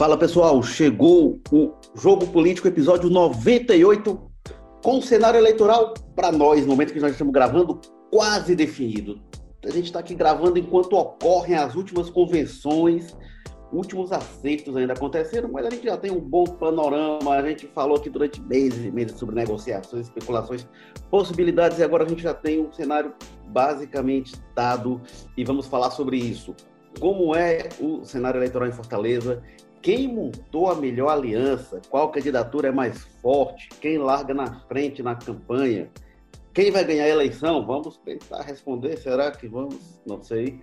Fala pessoal, chegou o Jogo Político, episódio 98, com o cenário eleitoral para nós, no momento que nós estamos gravando, quase definido. A gente está aqui gravando enquanto ocorrem as últimas convenções, últimos aceitos ainda aconteceram, mas a gente já tem um bom panorama. A gente falou aqui durante meses e meses sobre negociações, especulações, possibilidades, e agora a gente já tem um cenário basicamente dado e vamos falar sobre isso. Como é o cenário eleitoral em Fortaleza quem montou a melhor aliança, qual candidatura é mais forte, quem larga na frente na campanha, quem vai ganhar a eleição? Vamos tentar responder, será que vamos? Não sei.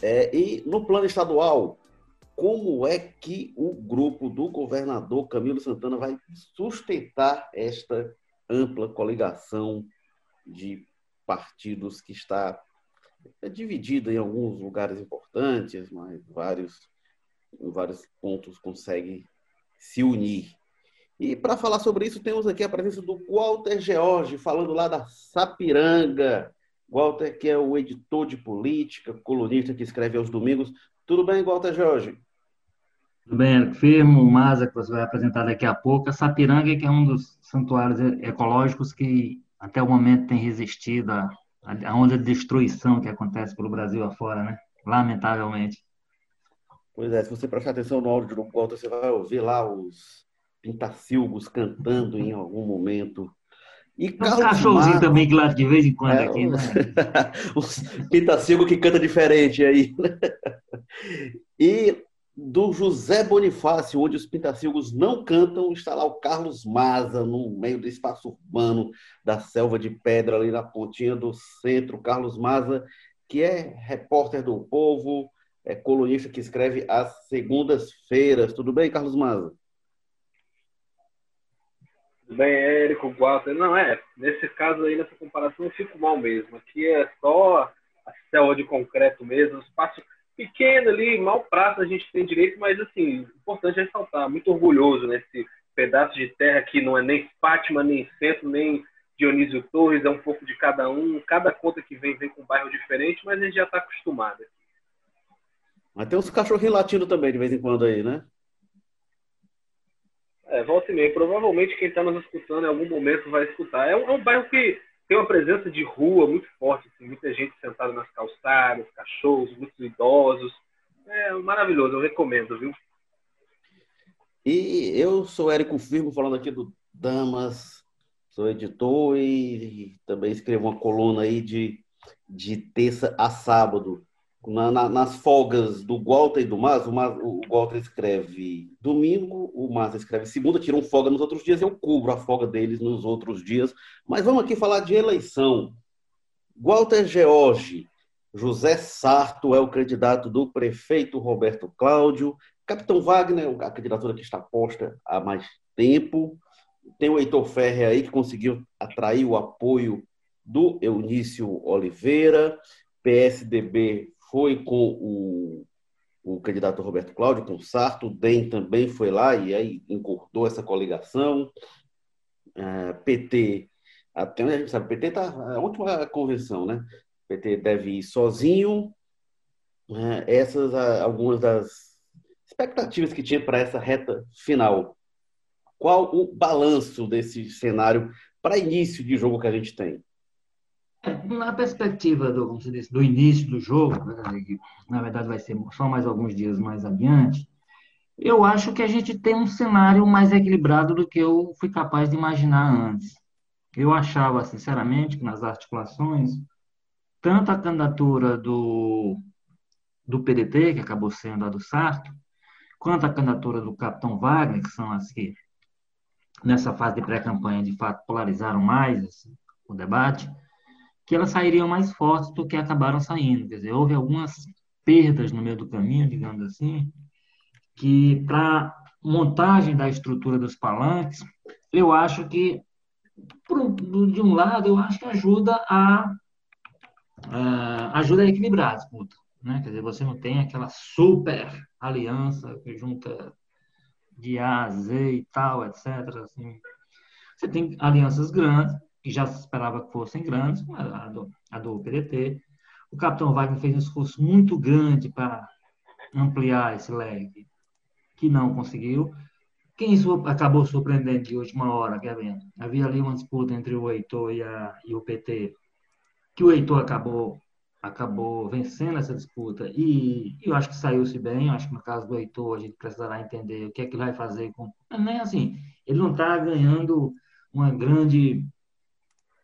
É, e no plano estadual, como é que o grupo do governador Camilo Santana vai sustentar esta ampla coligação de partidos que está dividida em alguns lugares importantes, mas vários em vários pontos consegue se unir. E para falar sobre isso, temos aqui a presença do Walter George, falando lá da Sapiranga. Walter, que é o editor de política, colunista que escreve aos domingos. Tudo bem, Walter George? Tudo bem, Eric Firmo, Maza, que você vai apresentar daqui a pouco. A Sapiranga, que é um dos santuários ecológicos que até o momento tem resistido à, à onda de destruição que acontece pelo Brasil afora, né? Lamentavelmente. Pois é, se você prestar atenção no áudio do Walter, você vai ouvir lá os pintacilgos cantando em algum momento. E um cachorrozinho Marcos, também, claro, de vez em quando é, aqui, né? os pintacilgos que canta diferente aí. E do José Bonifácio, onde os pintacilgos não cantam, está lá o Carlos Maza, no meio do espaço urbano da selva de pedra, ali na pontinha do centro. Carlos Maza, que é repórter do Povo, é colunista que escreve às segundas-feiras. Tudo bem, Carlos Maza? Tudo bem, Érico, Walter. Não, é, nesse caso aí, nessa comparação, eu fico mal mesmo. Aqui é só a selva de concreto mesmo, um espaço pequeno ali, mal prazo a gente tem direito, mas assim, importante ressaltar, muito orgulhoso nesse pedaço de terra que não é nem Fátima, nem Centro, nem Dionísio Torres, é um pouco de cada um, cada conta que vem, vem com um bairro diferente, mas a gente já está acostumado. Mas tem uns cachorrinhos latindo também de vez em quando aí, né? É, volta e meia. Provavelmente quem está nos escutando em algum momento vai escutar. É um, é um, bairro que tem uma presença de rua muito forte. Assim, muita gente sentada nas calçadas, cachorros, muitos idosos. É maravilhoso, eu recomendo, viu? E eu sou Érico Firmo, falando aqui do Damas, sou editor e também escrevo uma coluna aí de, de terça a sábado na, na, nas folgas do Walter e do Mas, o, Mas, o Walter escreve domingo, o Mas escreve segunda, tiram folga nos outros dias, eu cubro a folga deles nos outros dias. Mas vamos aqui falar de eleição. Walter George, José Sarto é o candidato do prefeito Roberto Cláudio, Capitão Wagner, a candidatura que está posta há mais tempo. Tem o Heitor Ferre aí, que conseguiu atrair o apoio do Eunício Oliveira. PSDB foi com o, o candidato Roberto Cláudio, com o Sarto, o DEM também foi lá e aí encurtou essa coligação. É, PT, até onde a gente sabe, PT está a última convenção, né? PT deve ir sozinho. É, essas algumas das expectativas que tinha para essa reta final. Qual o balanço desse cenário para início de jogo que a gente tem? Na perspectiva do, do início do jogo, né, que na verdade vai ser só mais alguns dias mais adiante, eu acho que a gente tem um cenário mais equilibrado do que eu fui capaz de imaginar antes. Eu achava, sinceramente, que nas articulações, tanto a candidatura do, do PDT, que acabou sendo a do Sarto, quanto a candidatura do Capitão Wagner, que são as que, nessa fase de pré-campanha, de fato, polarizaram mais assim, o debate, que elas sairiam mais fortes do que acabaram saindo. Quer dizer, houve algumas perdas no meio do caminho, digamos assim, que para montagem da estrutura dos palanques, eu acho que, de um lado, eu acho que ajuda a, a ajuda a equilibrar a disputa. Né? Quer dizer, você não tem aquela super aliança que junta de A a Z e tal, etc. Assim. Você tem alianças grandes, que já se esperava que fossem grandes, a do, a do PDT. O capitão Wagner fez um esforço muito grande para ampliar esse leque. que não conseguiu. Quem acabou surpreendendo de última hora, quer ver? Havia ali uma disputa entre o Heitor e, a, e o PT, que o Heitor acabou acabou vencendo essa disputa e eu acho que saiu-se bem. Eu acho que no caso do Heitor, a gente precisará entender o que é que ele vai fazer com. Nem assim, ele não está ganhando uma grande.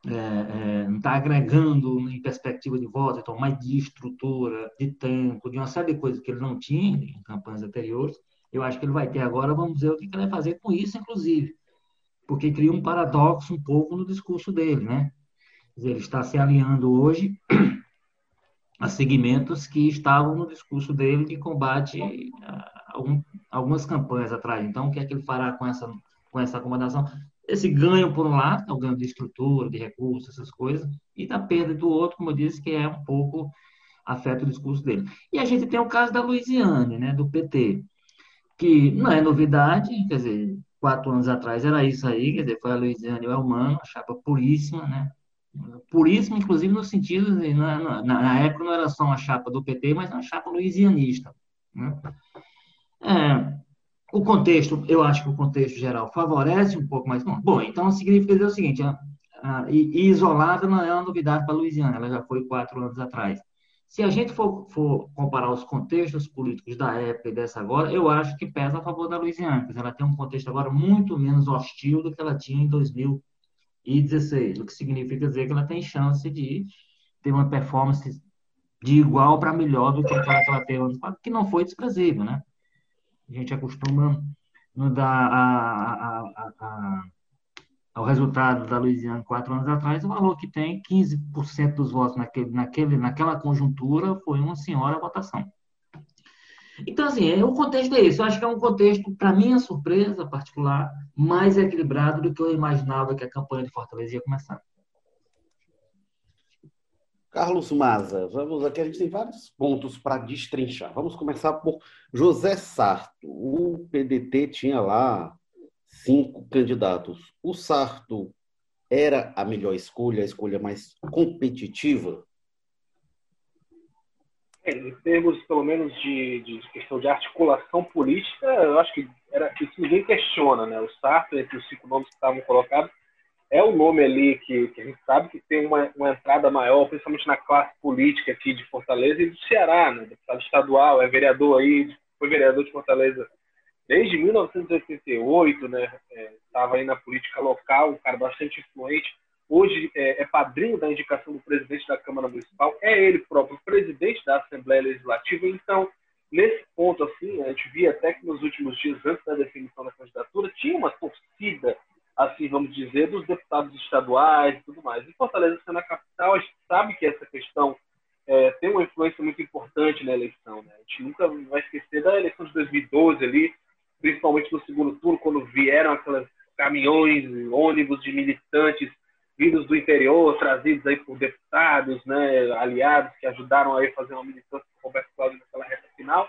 É, é, não está agregando em perspectiva de voto, então, mais de estrutura, de tempo, de uma série de coisas que ele não tinha em campanhas anteriores. Eu acho que ele vai ter agora, vamos ver o que ele vai fazer com isso, inclusive. Porque cria um paradoxo um pouco no discurso dele, né? Ele está se alinhando hoje a segmentos que estavam no discurso dele de combate a algumas campanhas atrás. Então, o que é que ele fará com essa, com essa acomodação? Esse ganho, por um lado, é o ganho de estrutura, de recursos, essas coisas, e da perda do outro, como eu disse, que é um pouco afeta o discurso dele. E a gente tem o caso da Louisiana, né, do PT, que não é novidade, quer dizer, quatro anos atrás era isso aí, quer dizer, foi a Louisiana e o Elmano, a chapa puríssima, né, isso, inclusive, no sentido, de, na, na, época não era só uma chapa do PT, mas uma chapa louisianista. Né? É, o contexto, eu acho que o contexto geral favorece um pouco mais. Bom, então significa dizer o seguinte: a, a, e, isolada não é uma novidade para a Louisiana, ela já foi quatro anos atrás. Se a gente for, for, comparar os contextos políticos da época e dessa agora, eu acho que pesa a favor da Louisiana, porque ela tem um contexto agora muito menos hostil do que ela tinha em 2000 e 16, o que significa dizer que ela tem chance de ter uma performance de igual para melhor do que aquela que ela teve que não foi desprezível, né? A gente acostuma não dar a, a, a, ao resultado da Louisiana quatro anos atrás, o valor que tem, 15% dos votos naquele, naquele, naquela conjuntura foi uma senhora votação. Então, assim, é, o contexto é esse. Eu acho que é um contexto, para minha surpresa particular, mais equilibrado do que eu imaginava que a campanha de Fortaleza ia começar. Carlos Maza, vamos aqui, a gente tem vários pontos para destrinchar. Vamos começar por José Sarto. O PDT tinha lá cinco candidatos. O Sarto era a melhor escolha, a escolha mais competitiva? É, em termos, pelo menos, de, de, questão de articulação política, eu acho que era, isso ninguém questiona, né? O Sarto, entre os cinco nomes que estavam colocados, é o nome ali que, que a gente sabe que tem uma, uma, entrada maior, principalmente na classe política aqui de Fortaleza e do Ceará, né? Deputado estadual, é vereador aí, foi vereador de Fortaleza desde 1988, né? Estava é, aí na política local, um cara bastante influente hoje é, é, padrinho da indicação do presidente da Câmara Municipal, é ele próprio presidente da Assembleia Legislativa. Então, nesse ponto, assim, a gente via até que nos últimos dias, antes da definição da candidatura, tinha uma torcida, assim, vamos dizer, dos deputados estaduais e tudo mais. Em Fortaleza, sendo a capital, a gente sabe que essa questão é, tem uma influência muito importante na eleição. Né? A gente nunca vai esquecer da eleição de 2012 ali, principalmente no segundo turno, quando vieram aquelas caminhões, ônibus de militantes vindos do interior, trazidos aí por deputados, né, aliados que ajudaram aí a fazer uma militância com o Roberto Cláudio naquela reta final.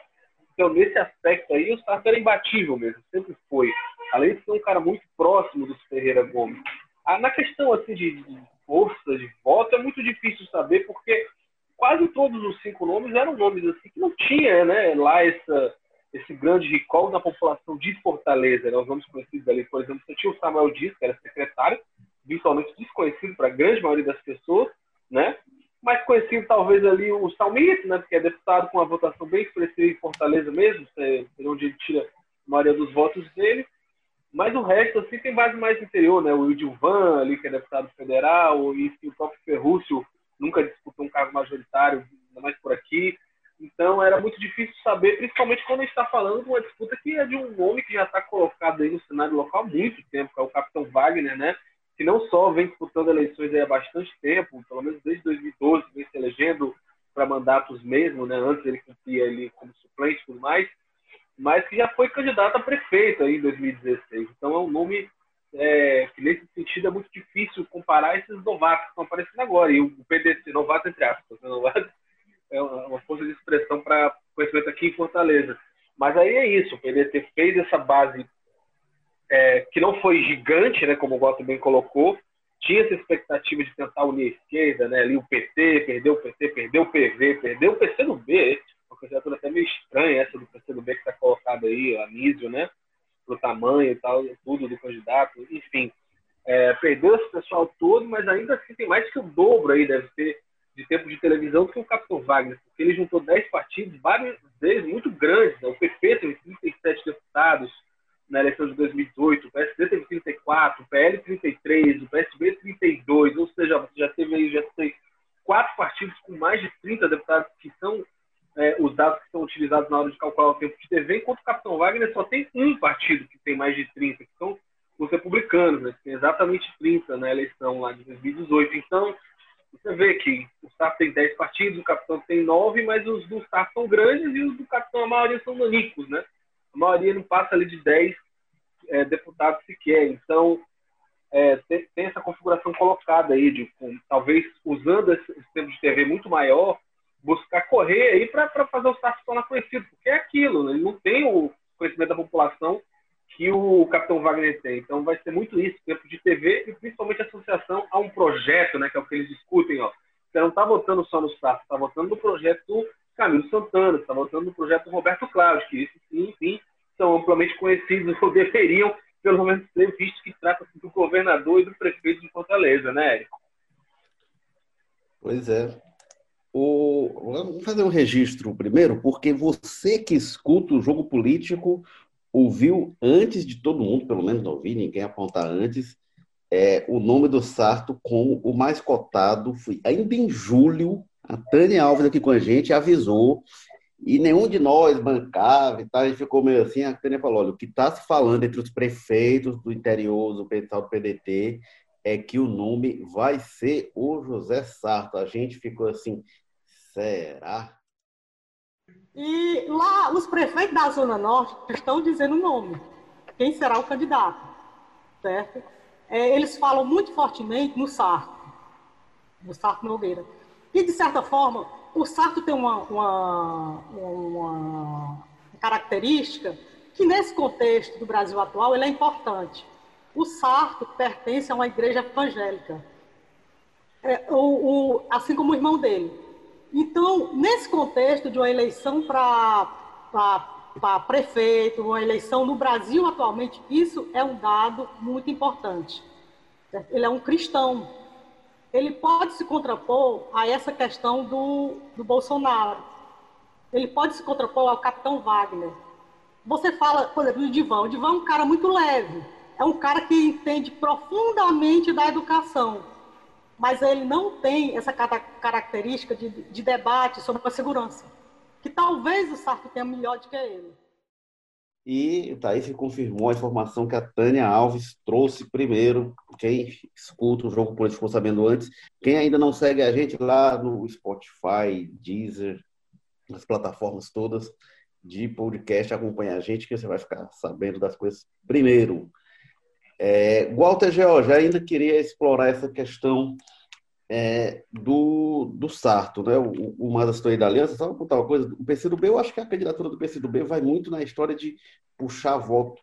Então, nesse aspecto aí, o Sarto era imbatível mesmo, sempre foi. Além de ser um cara muito próximo do Ferreira Gomes. Ah, na questão assim, de, força de voto, é muito difícil saber, porque quase todos os cinco nomes eram nomes assim que não tinha né, lá essa, esse grande recall da população de Fortaleza. Né, os nomes conhecidos ali, por exemplo, você tinha o Samuel Dias, que era secretário, visualmente desconhecido para a grande maioria das pessoas, né? Mais conhecido talvez ali o Salmito, né? Porque é deputado com uma votação bem expressiva em Fortaleza mesmo, é onde ele tira a maioria dos votos dele. Mas o resto, assim, tem base mais interior, né? O Edilvan ali, que é deputado federal, e o próprio Ferrúcio nunca disputou um cargo majoritário, ainda mais por aqui. Então era muito difícil saber, principalmente quando a gente está falando de uma disputa que é de um nome que já está colocado aí no cenário local há muito tempo, que é o capitão Wagner, né? que não só vem disputando eleições há bastante tempo, pelo menos desde 2012, vem se elegendo para mandatos mesmo, né? antes ele cumpria ali como suplente e tudo mais, mas que já foi candidato a prefeito aí em 2016. Então é um nome é, que nesse sentido é muito difícil comparar esses novatos que estão aparecendo agora. E o PDC, novato entre aspas, né? novato é uma força de expressão para conhecimento aqui em Fortaleza. Mas aí é isso, o PDT fez essa base é, que não foi gigante, né, como o Goto bem colocou, tinha essa expectativa de tentar unir a esquerda, né, ali o PT, perdeu o PT, perdeu o PV, perdeu o PCdoB, uma candidatura até meio estranha essa do PCdoB que está colocada aí, a Nísio, né? Pro tamanho e tal, tudo do candidato, enfim. É, perdeu esse pessoal todo, mas ainda assim tem mais que o dobro aí, deve ter, de tempo de televisão que o Capitão Wagner, porque ele juntou 10 partidos, vários deles muito grandes. Né? O PP teve 37 deputados na eleição de 2018, o PSD teve 34, o PL 33, o PSB 32, ou seja, já teve aí, já tem quatro partidos com mais de 30 deputados que são é, os dados que são utilizados na hora de calcular o tempo de TV, enquanto o Capitão Wagner só tem um partido que tem mais de 30, que são os republicanos, né, que tem exatamente 30 na eleição lá de 2018. Então, você vê que o Estado tem 10 partidos, o Capitão tem 9, mas os do Estado são grandes e os do Capitão, a maioria são nanicos, né? A maioria não passa ali de 10 é, deputados sequer. Então, é, tem, tem, essa configuração colocada aí, de com, talvez usando esse, esse tempo de TV muito maior, buscar correr aí para fazer o se tornar conhecido, porque é aquilo, né? ele não tem o conhecimento da população que o Capitão Wagner tem. Então vai ser muito isso, tempo de TV e principalmente associação a um projeto, né, que é o que eles discutem. Ó. Você não está votando só no Sarto, está votando no projeto Camilo Santana, está votando no projeto Roberto Cláudio, que isso, enfim, são amplamente conhecidos ou deveriam, pelo menos, ser vistos que trata do governador e do prefeito de Fortaleza, né, Érico? Pois é. O... Vamos fazer um registro primeiro, porque você que escuta o jogo político ouviu antes de todo mundo, pelo menos não ouvi ninguém apontar antes, é, o nome do Sarto como o mais cotado. Foi ainda em julho, a Tânia Alves aqui com a gente avisou, e nenhum de nós bancava e tal, a gente ficou meio assim, a Tânia falou, olha, o que está se falando entre os prefeitos do interior, do pessoal do PDT, é que o nome vai ser o José Sarto. A gente ficou assim, será? E lá, os prefeitos da Zona Norte estão dizendo o nome, quem será o candidato, certo? É, eles falam muito fortemente no Sarto, no Sarto Nogueira. E, de certa forma, o Sarto tem uma, uma, uma característica que, nesse contexto do Brasil atual, ele é importante. O Sarto pertence a uma igreja evangélica, é, o, o, assim como o irmão dele. Então, nesse contexto de uma eleição para prefeito, uma eleição no Brasil atualmente, isso é um dado muito importante. Ele é um cristão. Ele pode se contrapor a essa questão do, do Bolsonaro. Ele pode se contrapor ao capitão Wagner. Você fala, por exemplo, do Divan. O Divan é um cara muito leve. É um cara que entende profundamente da educação mas ele não tem essa característica de, de debate sobre a segurança, que talvez o Sarto tenha melhor do que ele. E daí se confirmou a informação que a Tânia Alves trouxe primeiro. Quem escuta o Jogo Político ficou sabendo antes. Quem ainda não segue a gente lá no Spotify, Deezer, nas plataformas todas de podcast, acompanha a gente que você vai ficar sabendo das coisas primeiro. É, Walter George ainda queria explorar essa questão é, do, do Sarto, né? O, o aí da aliança, só vou contar uma coisa, o PCdoB, eu acho que a candidatura do PCdoB vai muito na história de puxar voto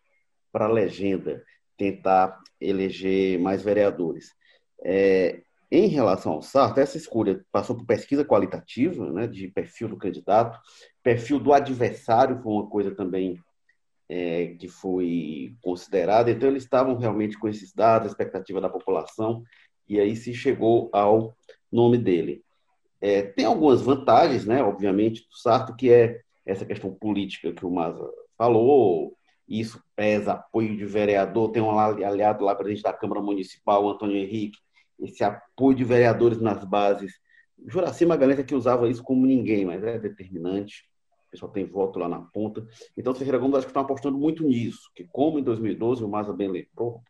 para a legenda, tentar eleger mais vereadores. É, em relação ao Sarto, essa escolha passou por pesquisa qualitativa, né, de perfil do candidato, perfil do adversário foi uma coisa também é, que foi considerada. Então, eles estavam realmente com esses dados, a expectativa da população, e aí se chegou ao nome dele. É, tem algumas vantagens, né, obviamente, do Sarto, que é essa questão política que o Maza falou, isso pesa apoio de vereador, tem um aliado lá, presidente da Câmara Municipal, Antônio Henrique, esse apoio de vereadores nas bases. Juraci Magalhães é que usava isso como ninguém, mas é determinante o pessoal tem voto lá na ponta. Então, o Ferreira Gomes acho que estão apostando muito nisso, que como em 2012 o Maza bem lembrou,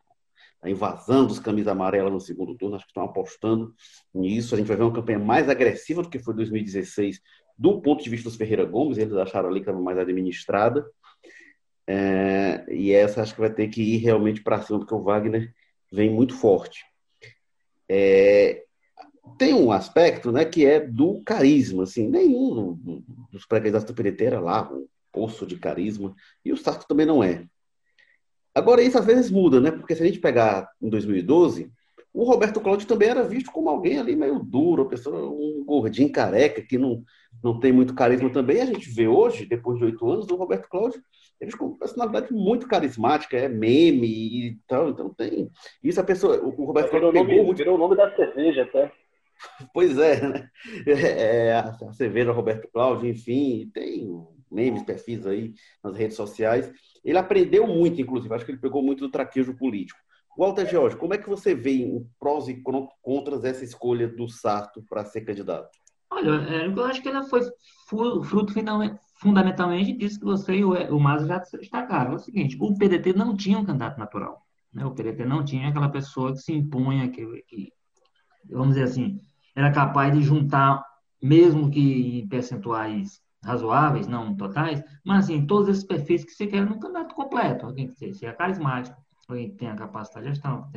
a invasão dos camisas amarelas no segundo turno, acho que estão apostando nisso. A gente vai ver uma campanha mais agressiva do que foi 2016, do ponto de vista dos Ferreira Gomes, eles acharam ali que era mais administrada. É, e essa acho que vai ter que ir realmente para cima, porque o Wagner vem muito forte. É, tem um aspecto né, que é do carisma. Assim, nenhum dos pré-candidatos do PDT era lá um poço de carisma, e o Sarto também não é. Agora, isso às vezes muda, né? Porque se a gente pegar em 2012, o Roberto Cláudio também era visto como alguém ali meio duro, pessoa, um gordinho careca que não, não tem muito carisma também. A gente vê hoje, depois de oito anos, o Roberto Cláudio, ele com uma personalidade muito carismática, é meme e tal. Então tem. Isso a pessoa. O Roberto Cláudio pegou nome, muito. Virou o nome da cerveja até. Pois é, né? É, é a cerveja Roberto Cláudio, enfim, tem memes, perfis aí nas redes sociais. Ele aprendeu muito, inclusive, acho que ele pegou muito do traquejo político. Walter George, como é que você vê em prós e contras essa escolha do Sarto para ser candidato? Olha, é, eu acho que ela foi fruto fundamentalmente disso que você e o Mazo já destacaram. É o seguinte, o PDT não tinha um candidato natural. Né? O PDT não tinha aquela pessoa que se impunha, que, que, vamos dizer assim, era capaz de juntar, mesmo que em percentuais razoáveis, não totais, mas assim, todos esses perfis que você quer num candidato completo. Alguém que seja carismático, alguém que tenha capacidade de gestão.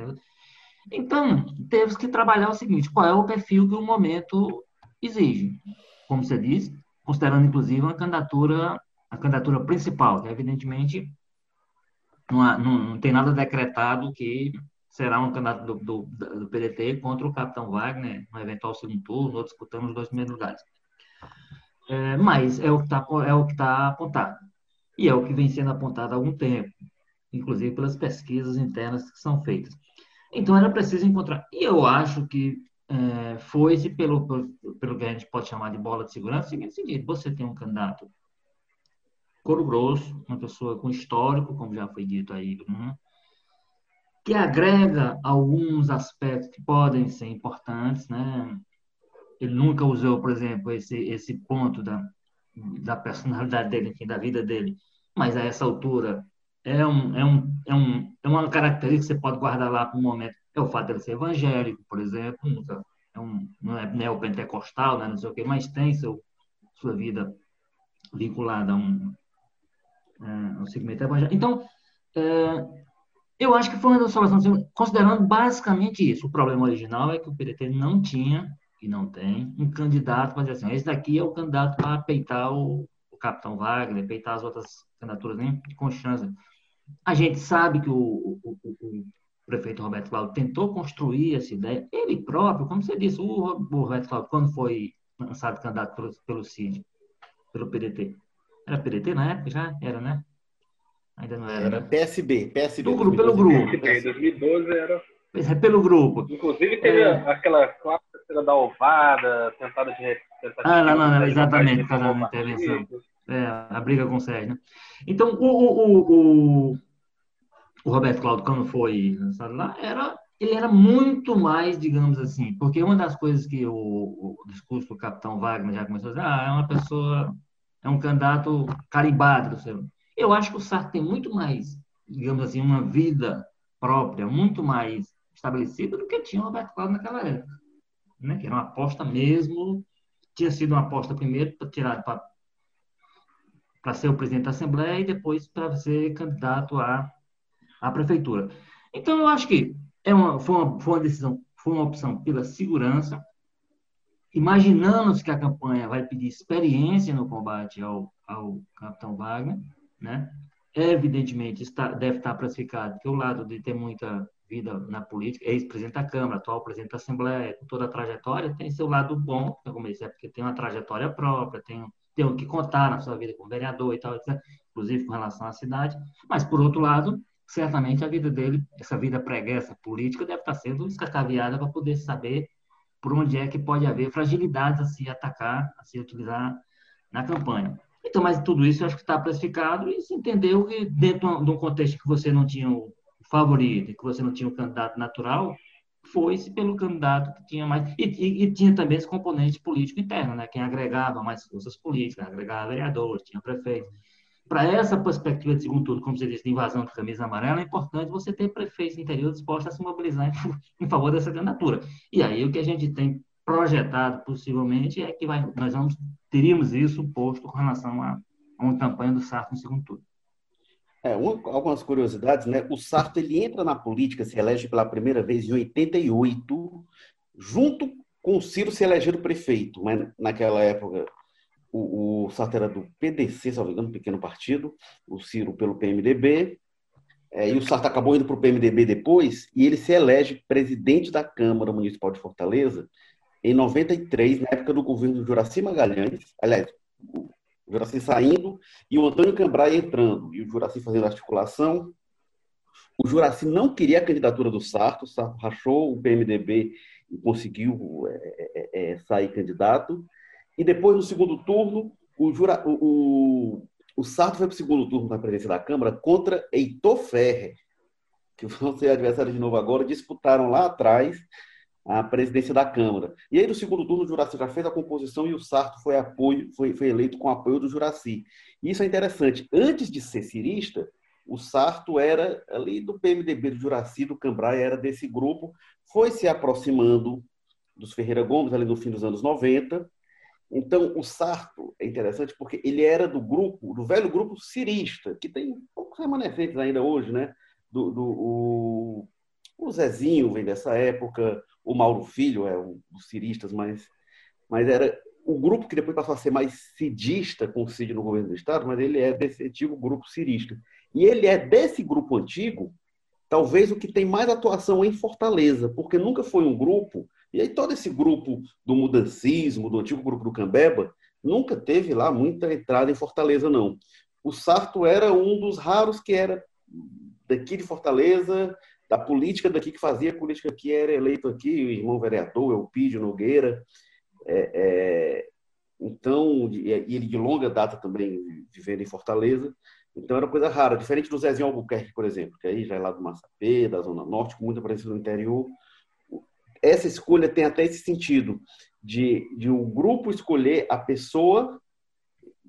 Então, teve que trabalhar o seguinte: qual é o perfil que o momento exige? Como você disse, considerando inclusive uma candidatura, a candidatura principal, que evidentemente não, há, não, não, tem nada decretado que será um candidato do, do, do, PDT contra o capitão Wagner no eventual segundo turno, ou disputando os dois primeiros lugares. É, mas é o que está é tá apontado. E é o que vem sendo apontado há algum tempo inclusive pelas pesquisas internas que são feitas. Então, era preciso encontrar. E eu acho que é, foi-se pelo, pelo que a gente pode chamar de bola de segurança, seguinte sentido: você tem um candidato coro grosso, uma pessoa com histórico, como já foi dito aí, Bruno, que agrega alguns aspectos que podem ser importantes, né? Ele nunca usou, por exemplo, esse, esse ponto da, da personalidade dele, enfim, da vida dele, mas a essa altura é, um, é, um, é, um, é uma característica que você pode guardar lá para um momento. É o fato de ele ser evangélico, por exemplo, nunca, é um, não é neopentecostal, né, não sei o quê, mas tem seu, sua vida vinculada a um, é, um segmento evangélico. Então, é, eu acho que foi uma das soluções, considerando basicamente isso. O problema original é que o PDT não tinha, e não tem, um candidato para dizer assim, esse daqui é o candidato para peitar o, o capitão Wagner, peitar as outras candidaturas nem com chance a gente sabe que o, o, o prefeito Roberto Cláudio tentou construir essa ideia, ele próprio, como você disse, o, Roberto Cláudio, quando foi lançado candidato pelo, pelo CID, pelo PDT, era PDT na época já? Era, né? Ainda não era. Era né? PSB, PSB. Do grupo, pelo grupo. PSB, 2012 era. É, pelo grupo. Inclusive teve é... aquela clássica da ovada, tentada de. ah, não, não, não exatamente, por causa da intervenção. É, a briga com o Sérgio, né? Então, o, o, o, o Roberto Cláudio, quando foi lançado lá, era, ele era muito mais, digamos assim, porque uma das coisas que o, o discurso do capitão Wagner já começou a dizer, ah, é uma pessoa, é um candidato carimbado. Eu acho que o Sartre tem muito mais, digamos assim, uma vida própria, muito mais estabelecida do que tinha o Roberto Cláudio naquela época. Né? Que era uma aposta mesmo, tinha sido uma aposta primeiro para para ser o presidente da Assembleia e depois para ser candidato à, à prefeitura. Então, eu acho que é uma, foi, uma, foi uma decisão, foi uma opção pela segurança, imaginando que a campanha vai pedir experiência no combate ao, ao capitão Wagner, né? Evidentemente, está, deve estar classificado que o lado de ter muita vida na política, ex-presidente da Câmara, atual presidente da Assembleia, com toda a trajetória, tem seu lado bom, como disse, é porque tem uma trajetória própria, tem tem o que contar na sua vida como vereador e tal, etc., inclusive com relação à cidade. Mas, por outro lado, certamente a vida dele, essa vida preguiça política, deve estar sendo escacaviada para poder saber por onde é que pode haver fragilidades a se atacar, a se utilizar na campanha. Então, mas tudo isso eu acho que está classificado e se entendeu que dentro de um contexto que você não tinha o favorito, que você não tinha o candidato natural, foi-se pelo candidato que tinha mais. E, e, e, tinha também esse componente político interno, né? quem agregava mais forças políticas, agregava vereadores, tinha prefeito. Para essa perspectiva de segundo turno, como você disse, de invasão de camisa amarela, é importante você ter prefeitos interior dispostos a se mobilizar em, em favor dessa candidatura. E aí o que a gente tem projetado, possivelmente, é que vai, nós vamos, teríamos isso posto com relação a, a uma campanha do Sarto no segundo turno. É, uma, algumas curiosidades, né? O Sarto ele entra na política, se elege pela primeira vez em 88, junto com o Ciro se eleger prefeito. Mas naquela época o, o Sarto era do PDC, se não me engano, um pequeno partido, o Ciro pelo PMDB, é, e o Sarto acabou indo para o PMDB depois, e ele se elege presidente da Câmara Municipal de Fortaleza em 93, na época do governo do Juraci Magalhães, aliás, o Juraci saindo e o Antônio Cambrai entrando, e o Juraci fazendo articulação. O Juraci não queria a candidatura do Sarto, o Sarto rachou o PMDB e conseguiu é, é, sair candidato. E depois, no segundo turno, o, Jura, o, o Sarto foi para o segundo turno na presidência da Câmara contra Heitor Ferrer, que vão ser adversários de novo agora, disputaram lá atrás a presidência da Câmara. E aí, no segundo turno, o Juraci já fez a composição e o Sarto foi, apoio, foi, foi eleito com apoio do Juraci. Isso é interessante. Antes de ser cirista, o Sarto era ali do PMDB do Juraci, do Cambrai, era desse grupo, foi se aproximando dos Ferreira Gomes ali no fim dos anos 90, então, o Sarto é interessante porque ele era do grupo, do velho grupo cirista, que tem poucos remanescentes ainda hoje, né? Do, do o, o, Zezinho vem dessa época, o Mauro Filho é um dos ciristas, mas, mas era o grupo que depois passou a ser mais cidista com o Cid no governo do Estado, mas ele é desse antigo grupo cirista. E ele é desse grupo antigo, talvez o que tem mais atuação em Fortaleza, porque nunca foi um grupo e aí todo esse grupo do mudancismo, do antigo grupo do Cambeba, nunca teve lá muita entrada em Fortaleza, não. O Sarto era um dos raros que era daqui de Fortaleza, da política daqui que fazia política aqui, era eleito aqui, o irmão vereador, Elpidio Nogueira. É, é, então, e ele de longa data também vivendo em Fortaleza. Então era coisa rara, diferente do Zezinho Albuquerque, por exemplo, que aí já é lá do Massapê, da Zona Norte, com muita presença no interior essa escolha tem até esse sentido de, de um grupo escolher a pessoa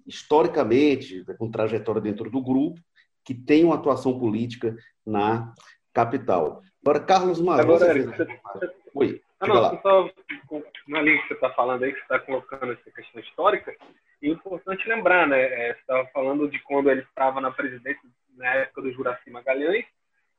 historicamente, com trajetória dentro do grupo, que tem uma atuação política na capital. Agora, Carlos Maru. Agora, Eric, você. Oi, ah, não, só, na linha que você está falando aí, que você está colocando essa questão histórica, é importante lembrar, né? É, você estava falando de quando ele estava na presidência, na época do Juraci Magalhães,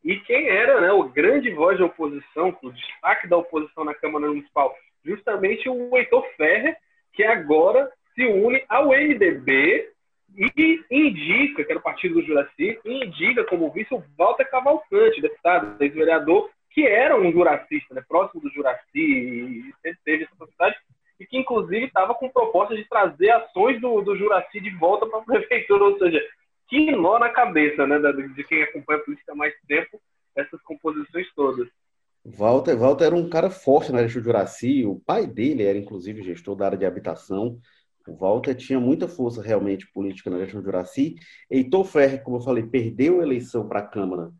e quem era né, o grande voz da oposição, o destaque da oposição na Câmara Municipal, justamente o Heitor Ferrer, que agora se une ao MDB e indica, que era o partido do Juraci, indica como vice o Walter Cavalcante, deputado, ex-vereador, que era um juracista, né, próximo do Juraci, e sempre teve essa sociedade, e que inclusive estava com proposta de trazer ações do, do Juraci de volta para a prefeitura, ou seja, que nó na cabeça, né, de quem acompanha a política há mais tempo, essas composições todas. Walter, Walter era um cara forte na gestão de Juraci, o pai dele era inclusive gestor da área de habitação. O Walter tinha muita força realmente política na gestão de Juraci. Heitor Ferre, como eu falei, perdeu a eleição para a Câmara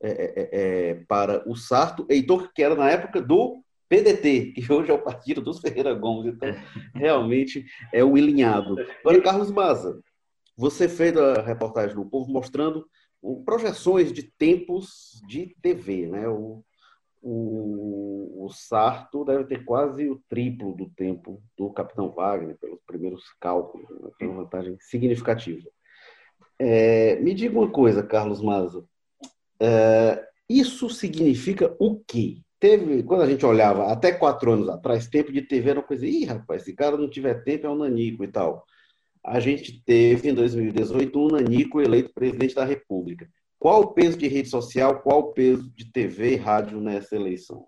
é, é, é, é, para o Sarto. Heitor, que era na época do PDT, que hoje é o partido dos Ferreira Gomes, então realmente é o ilinhado. Agora, Carlos Maza, você fez a reportagem no Povo mostrando projeções de tempos de TV, né? O, o, o, Sarto deve ter quase o triplo do tempo do Capitão Wagner, pelos primeiros cálculos, né? tem uma vantagem significativa. É, me diga uma coisa, Carlos Maza. É, isso significa o quê? Teve, quando a gente olhava até quatro anos atrás, tempo de TV era uma coisa, ih, rapaz, se cara não tiver tempo é um nanico e tal a gente teve em 2018 um Nanico eleito presidente da República. Qual o peso de rede social, qual o peso de TV e rádio nessa eleição?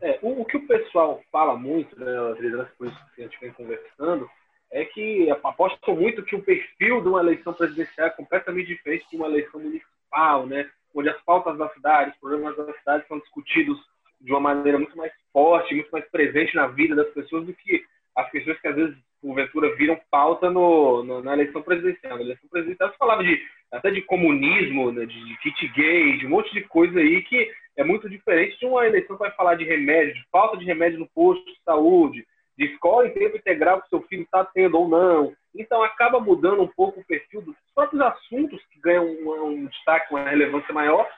É, o, o, que o pessoal fala muito, né, as lideranças políticas que a gente vem conversando, é que apostam muito que o perfil de uma eleição presidencial é completamente diferente de uma eleição municipal, né, onde as pautas da cidade, os problemas da cidade são discutidos de uma maneira muito mais forte, muito mais presente na vida das pessoas do que as questões que às vezes porventura viram pauta no, no, na eleição presidencial. Na eleição presidencial se falava de, até de comunismo, né, de, kit gay, de um monte de coisa aí que é muito diferente de uma eleição que vai falar de remédio, de falta de remédio no posto de saúde, de escola em tempo integral que seu filho está tendo ou não. Então acaba mudando um pouco o perfil dos próprios assuntos que ganham um, um destaque, uma relevância maior,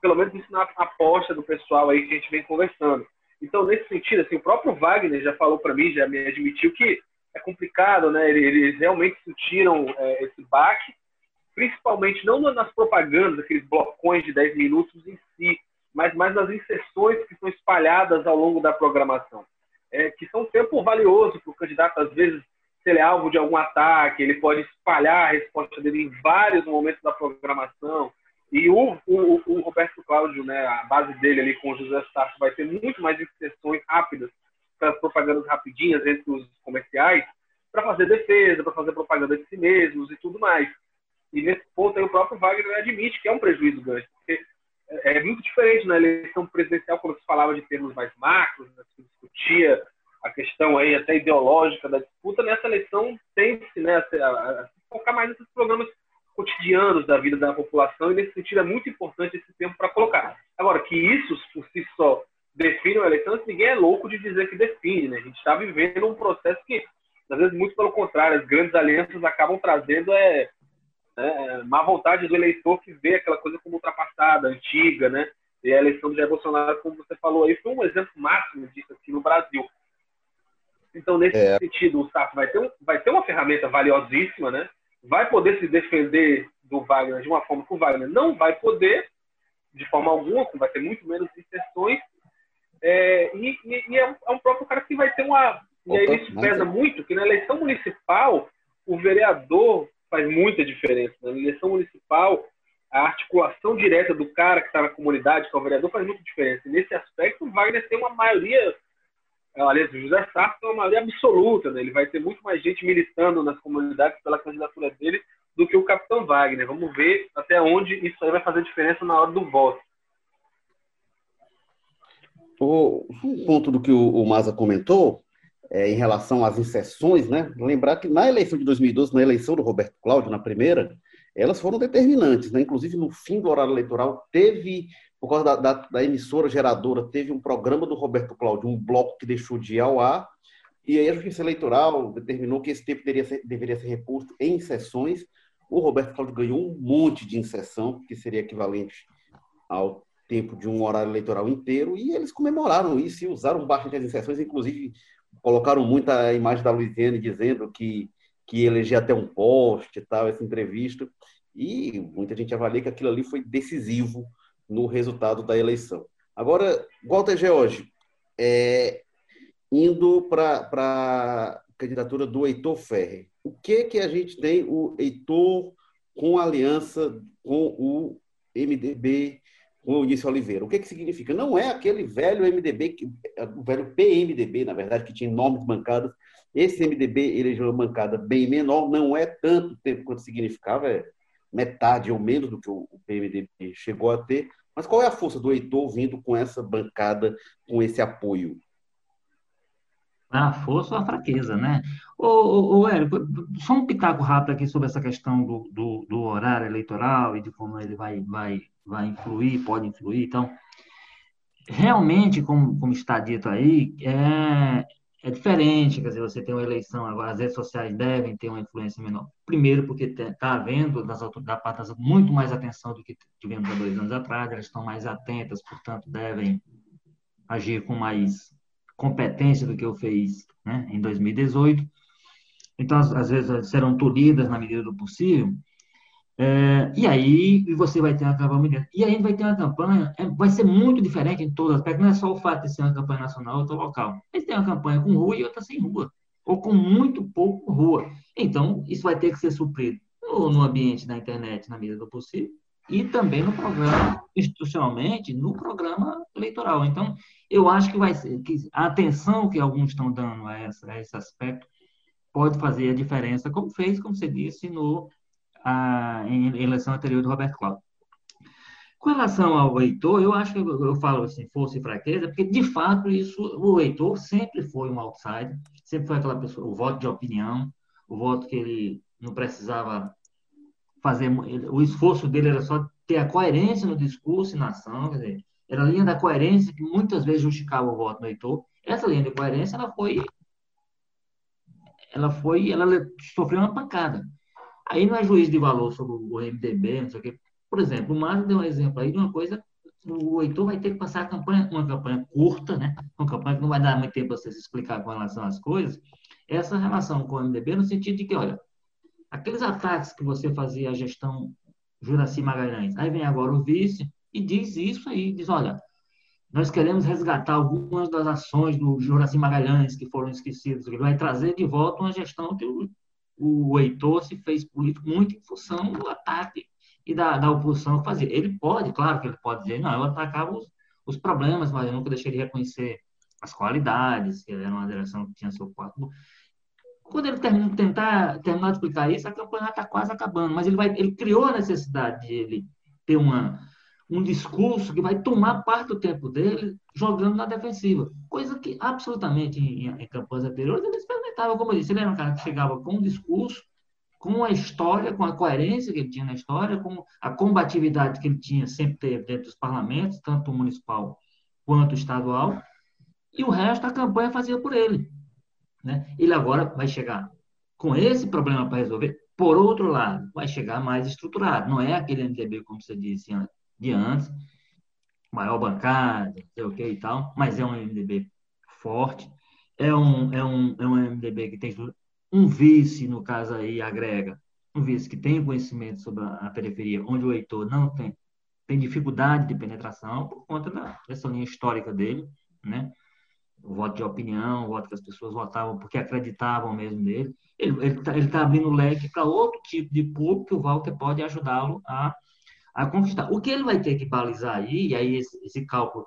pelo menos isso na aposta do pessoal aí que a gente vem conversando. Então, nesse sentido, assim, o próprio Wagner já falou para mim, já me admitiu que é complicado, né? Eles realmente sentiram é, esse baque, principalmente não nas propagandas, aqueles blocões de 10 minutos em si, mas mais nas inserções que são espalhadas ao longo da programação. É, que são tempo valioso para o candidato, às vezes, se ele é alvo de algum ataque, ele pode espalhar a resposta dele em vários momentos da programação. E o, o, o Roberto Cláudio, né, a base dele ali com o José Sarto, vai ter muito mais inserções rápidas aquelas propagandas rapidinhas entre os comerciais para fazer defesa, para fazer propaganda de si mesmos e tudo mais. E nesse ponto aí o próprio Wagner admite que é um prejuízo grande, porque é, é muito diferente na eleição presidencial quando se falava de termos mais macros, né, se discutia a questão aí até ideológica da disputa, nessa eleição tem-se né, a, a, a focar mais nesses programas cotidianos da vida da população e nesse sentido é muito importante esse tempo para colocar. Agora, que isso por si só define a eleição, ninguém é louco de dizer que define, né? A gente está vivendo um processo que, às vezes, muito pelo contrário, as grandes alianças acabam trazendo é, é, má vontade do eleitor que vê aquela coisa como ultrapassada, antiga, né? E a eleição do Jair Bolsonaro, como você falou aí, foi um exemplo máximo disso aqui no Brasil. Então, nesse é. sentido, o SAF vai ter, um, vai ter uma ferramenta valiosíssima, né? vai poder se defender do Wagner de uma forma que o Wagner não vai poder, de forma alguma, vai ter muito menos inserções. É, e, e, e é, um, é, um, próprio cara que vai ter uma. E aí isso pesa muito, que na eleição municipal, o vereador faz muita diferença. Na eleição municipal, a articulação direta do cara que está na comunidade com o vereador faz muita diferença. E nesse aspecto, o Wagner tem uma maioria aliás, o José Sarto é uma maioria absoluta, né? ele vai ter muito mais gente militando nas comunidades pela candidatura dele do que o capitão Wagner. Vamos ver até onde isso aí vai fazer diferença na hora do voto. O, ponto do que o, o Maza comentou é, em relação às inserções, né? Lembrar que na eleição de 2012, na eleição do Roberto Cláudio, na primeira, elas foram determinantes, né? Inclusive no fim do horário eleitoral teve por causa da, da, da, emissora geradora, teve um programa do Roberto Cláudio, um bloco que deixou de ir ao ar, e aí a Justiça Eleitoral determinou que esse tempo deveria ser, deveria ser reposto em sessões. O Roberto Cláudio ganhou um monte de inserção, que seria equivalente ao tempo de um horário eleitoral inteiro, e eles comemoraram isso e usaram bastante as inserções, inclusive colocaram muita imagem da Luiziane dizendo que, que elegia até um poste e tal, essa entrevista, e muita gente avalia que aquilo ali foi decisivo no resultado da eleição. Agora, Walter George, é, indo para a candidatura do Heitor Ferre, o que que a gente tem o Heitor com aliança com o MDB, com o Início Oliveira? O que que significa? Não é aquele velho MDB, o velho PMDB, na verdade, que tinha nomes bancadas. Esse MDB elegeu uma bancada bem menor, não é tanto tempo quanto significava, é metade ou menos do que o PMDB chegou a ter. Mas qual é a força do Heitor vindo com essa bancada, com esse apoio? A força ou a fraqueza, né? Ô, ô, ô Érico, só um pitaco rápido aqui sobre essa questão do, do, do, horário eleitoral e de como ele vai, vai, vai influir, pode influir. Então, realmente, como, como está dito aí, é, é diferente, quer dizer, você tem uma eleição agora, as redes sociais devem ter uma influência menor. Primeiro, porque está havendo das das muito mais atenção do que tivemos há dois anos atrás, elas estão mais atentas, portanto, devem agir com mais competência do que eu fiz né, em 2018. Então, às, vezes, serão tolhidas na medida do possível, é, e aí você vai ter uma campanha E aí vai ter uma campanha, é, vai ser muito diferente em todos os aspectos, não é só o fato de ser uma campanha nacional ou local. Mas tem uma campanha com rua e outra sem rua, ou com muito pouco rua. Então, isso vai ter que ser suprido no, no ambiente da internet, na medida do possível, e também no programa, institucionalmente, no programa eleitoral. Então, eu acho que vai ser, que a atenção que alguns estão dando a, essa, a esse aspecto pode fazer a diferença, como fez, como você disse, no a, em eleição anterior do Roberto Cláudio. Com relação ao Heitor, eu acho que eu, eu falo assim, força e fraqueza, porque de fato isso, o Heitor sempre foi um outsider, sempre foi aquela pessoa, o voto de opinião, o voto que ele não precisava fazer, o esforço dele era só ter a coerência no discurso e na ação, quer dizer, era a linha da coerência que muitas vezes justificava o voto no Heitor. Essa linha de coerência, ela foi, ela foi, ela sofreu uma pancada. Aí não é juízo de valor sobre o MDB, não sei o quê. Por exemplo, o Mário deu um exemplo aí de uma coisa, o Heitor vai ter que passar campanha, uma campanha curta, né? uma campanha que não vai dar muito tempo para você se explicar com relação às coisas, essa relação com o MDB no sentido de que, olha, aqueles ataques que você fazia à gestão Juraci Magalhães, aí vem agora o vice e diz isso aí, diz, olha, nós queremos resgatar algumas das ações do Juraci Magalhães que foram esquecidas, ele vai trazer de volta uma gestão que o o Heitor se fez político muito em função do ataque e da, da oposição que fazia. Ele pode, claro que ele pode dizer, não, eu atacava os, os problemas, mas eu nunca deixei de reconhecer as qualidades, que era uma direção que tinha seu quarto. Quando ele terminou, tentar, terminar de explicar isso, a campanha está quase acabando, mas ele, vai, ele criou a necessidade de ele ter uma, um discurso que vai tomar parte do tempo dele jogando na defensiva, coisa que absolutamente em, em campanhas anteriores ele experimentava, como eu disse, ele era um cara que chegava com um discurso, com a história, com a coerência que ele tinha na história, com a combatividade que ele tinha sempre teve dentro dos parlamentos, tanto municipal quanto estadual, e o resto a campanha fazia por ele. Né? Ele agora vai chegar com esse problema para resolver. Por outro lado, vai chegar mais estruturado. Não é aquele MDB, como você disse de antes, maior bancada, sei o que e tal, mas é um MDB forte. É um, é um, é um MDB que tem um vice, no caso aí, agrega, um vice que tem conhecimento sobre a periferia, onde o Heitor não tem, tem dificuldade de penetração por conta da, dessa linha histórica dele, né? O voto de opinião, o voto que as pessoas votavam porque acreditavam mesmo nele. Ele está ele tá abrindo leque para outro tipo de público que o Walter pode ajudá-lo a, a conquistar. O que ele vai ter que balizar aí, e aí esse, esse cálculo,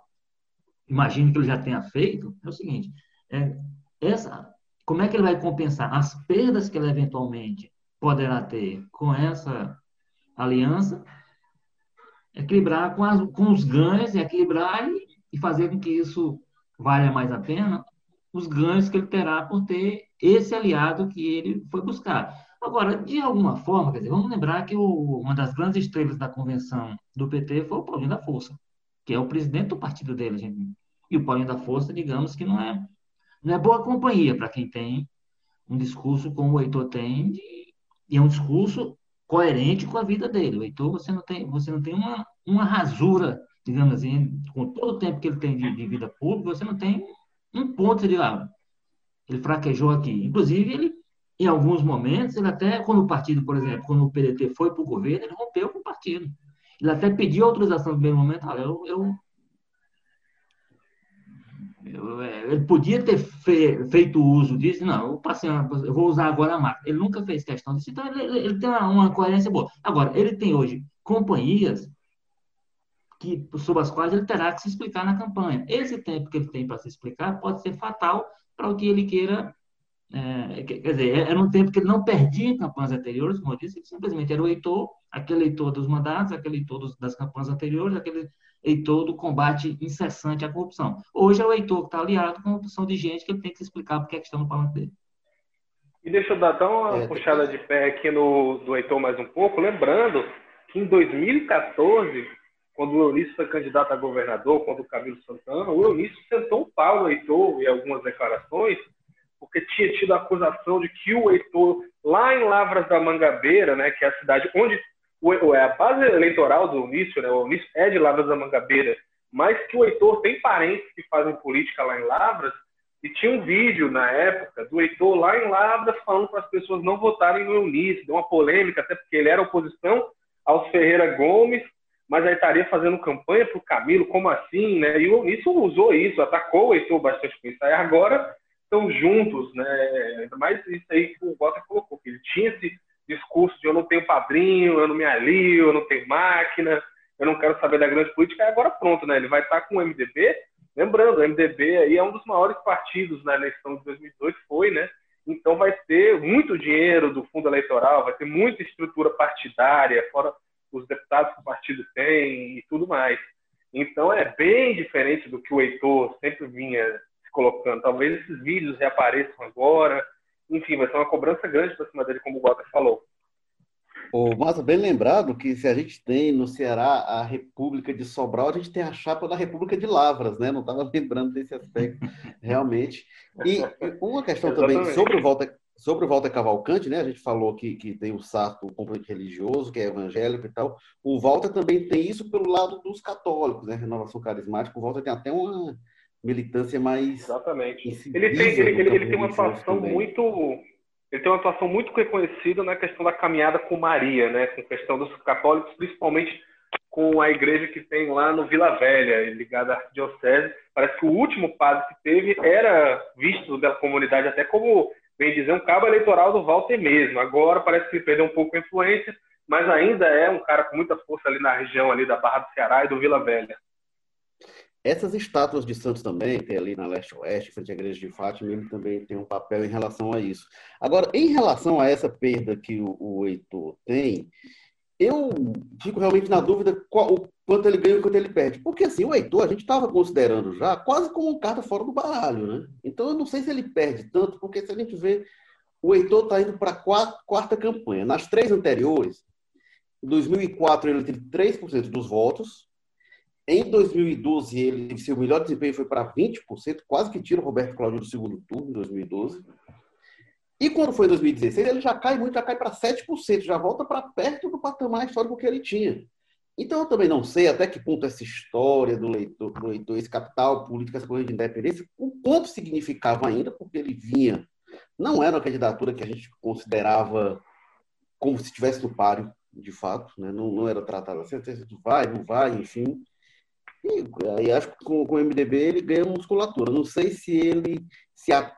imagino que ele já tenha feito, é o seguinte: é, essa, como é que ele vai compensar as perdas que ele eventualmente poderá ter com essa aliança, equilibrar com, as, com os ganhos, equilibrar e, e fazer com que isso valha mais a pena os ganhos que ele terá por ter esse aliado que ele foi buscar. Agora, de alguma forma, quer dizer, vamos lembrar que o, uma das grandes estrelas da convenção do PT foi o Paulinho da Força, que é o presidente do partido dele, gente. E o Paulinho da Força, digamos que não é, não é boa companhia para quem tem um discurso como o Heitor tem, de, e é um discurso coerente com a vida dele. O Heitor, você não tem, você não tem uma, uma rasura digamos assim, com todo o tempo que ele tem de, de vida pública, você não tem um ponto de ah, ele fraquejou aqui. Inclusive, ele, em alguns momentos, ele até, quando o partido, por exemplo, quando o PDT foi para o governo, ele rompeu com o partido. Ele até pediu autorização no primeiro momento, eu, eu, é, ele podia ter fe, feito uso disso, não, eu, passei, eu vou usar agora a máquina. Ele nunca fez questão disso, então ele, ele, ele tem uma, uma coerência boa. Agora, ele tem hoje companhias que, sobre as quais ele terá que se explicar na campanha. Esse tempo que ele tem para se explicar pode ser fatal para o que ele queira. É, quer dizer, era um tempo que ele não perdia em campanhas anteriores, como eu disse, ele simplesmente era o eleitor, aquele eleitor dos mandatos, aquele eleitor dos, das campanhas anteriores, aquele eleitor do combate incessante à corrupção. Hoje é o eleitor que está aliado com a opção de gente que ele tem que se explicar porque é que está no palanque dele. E deixa eu dar tão uma é, puxada de pé aqui no do Heitor mais um pouco, lembrando que em 2014 quando o Eunício foi candidato a governador contra o Camilo Santana, o Eunício sentou o pau no Heitor em algumas declarações, porque tinha tido a acusação de que o Heitor, lá em Lavras da Mangabeira, né, que é a cidade onde o, é a base eleitoral do Eunício, né, o Eunício é de Lavras da Mangabeira, mas que o Heitor tem parentes que fazem política lá em Lavras, e tinha um vídeo na época do Heitor lá em Lavras falando para as pessoas não votarem no Eunício, deu uma polêmica, até porque ele era oposição aos Ferreira Gomes, mas aí estaria fazendo campanha para o Camilo, como assim, né? E o Onísio usou isso, atacou o Heitor bastante com isso. Aí agora estão juntos, né? Ainda mais isso aí que o Bota colocou, que ele tinha esse discurso de eu não tenho padrinho, eu não me alio, eu não tenho máquina, eu não quero saber da grande política, e agora pronto, né? Ele vai estar com o MDB, lembrando, o MDB aí é um dos maiores partidos na eleição de 2018, foi, né? Então vai ter muito dinheiro do fundo eleitoral, vai ter muita estrutura partidária, fora os deputados que o partido tem e tudo mais. Então é bem diferente do que o Heitor sempre vinha se colocando. Talvez esses vídeos reapareçam agora. Enfim, vai ser uma cobrança grande para cima dele, como o Walter falou. O Massa, bem lembrado que se a gente tem no Ceará a República de Sobral, a gente tem a chapa da República de Lavras, né? Não estava lembrando desse aspecto, realmente. E uma questão também sobre o Walter, Sobre o Walter Cavalcante, né? A gente falou que, que tem o Sarto componente religioso, que é evangélico e tal. O Walter também tem isso pelo lado dos católicos, né? Renovação carismática. O Walter tem até uma militância mais. Exatamente. Ele tem, ele, ele, ele tem uma atuação muito. Ele tem uma atuação muito reconhecida na questão da caminhada com Maria, né? Com a questão dos católicos, principalmente com a igreja que tem lá no Vila Velha, ligada à diocese. Parece que o último padre que teve era visto pela comunidade até como bem dizer, um cabo eleitoral do Walter mesmo. Agora parece que perdeu um pouco a influência, mas ainda é um cara com muita força ali na região ali da Barra do Ceará e do Vila Velha. Essas estátuas de santos também, tem ali na leste-oeste, frente à igreja de Fátima, ele também tem um papel em relação a isso. Agora, em relação a essa perda que o, o Heitor tem, eu fico realmente na dúvida qual, o quanto ele ganha e quanto ele perde. Porque assim, o Heitor a gente estava considerando já quase como um carta fora do baralho, né? Então eu não sei se ele perde tanto, porque se a gente vê, o Heitor está indo para a quarta, quarta campanha. Nas três anteriores, em 2004 ele teve 3% dos votos, em 2012, ele, seu melhor desempenho foi para 20%, quase que tira o Roberto Cláudio do segundo turno, em 2012. E quando foi em 2016, ele já cai muito, já cai para 7%, já volta para perto do patamar histórico que ele tinha. Então, eu também não sei até que ponto essa história do leitor, do leitor esse capital político, essa coisa de independência, o quanto significava ainda, porque ele vinha, não era uma candidatura que a gente considerava como se estivesse no páreo, de fato, né? não, não era tratada assim, vai, não vai, enfim. E aí acho que com, com o MDB ele ganha musculatura. Não sei se ele, se a,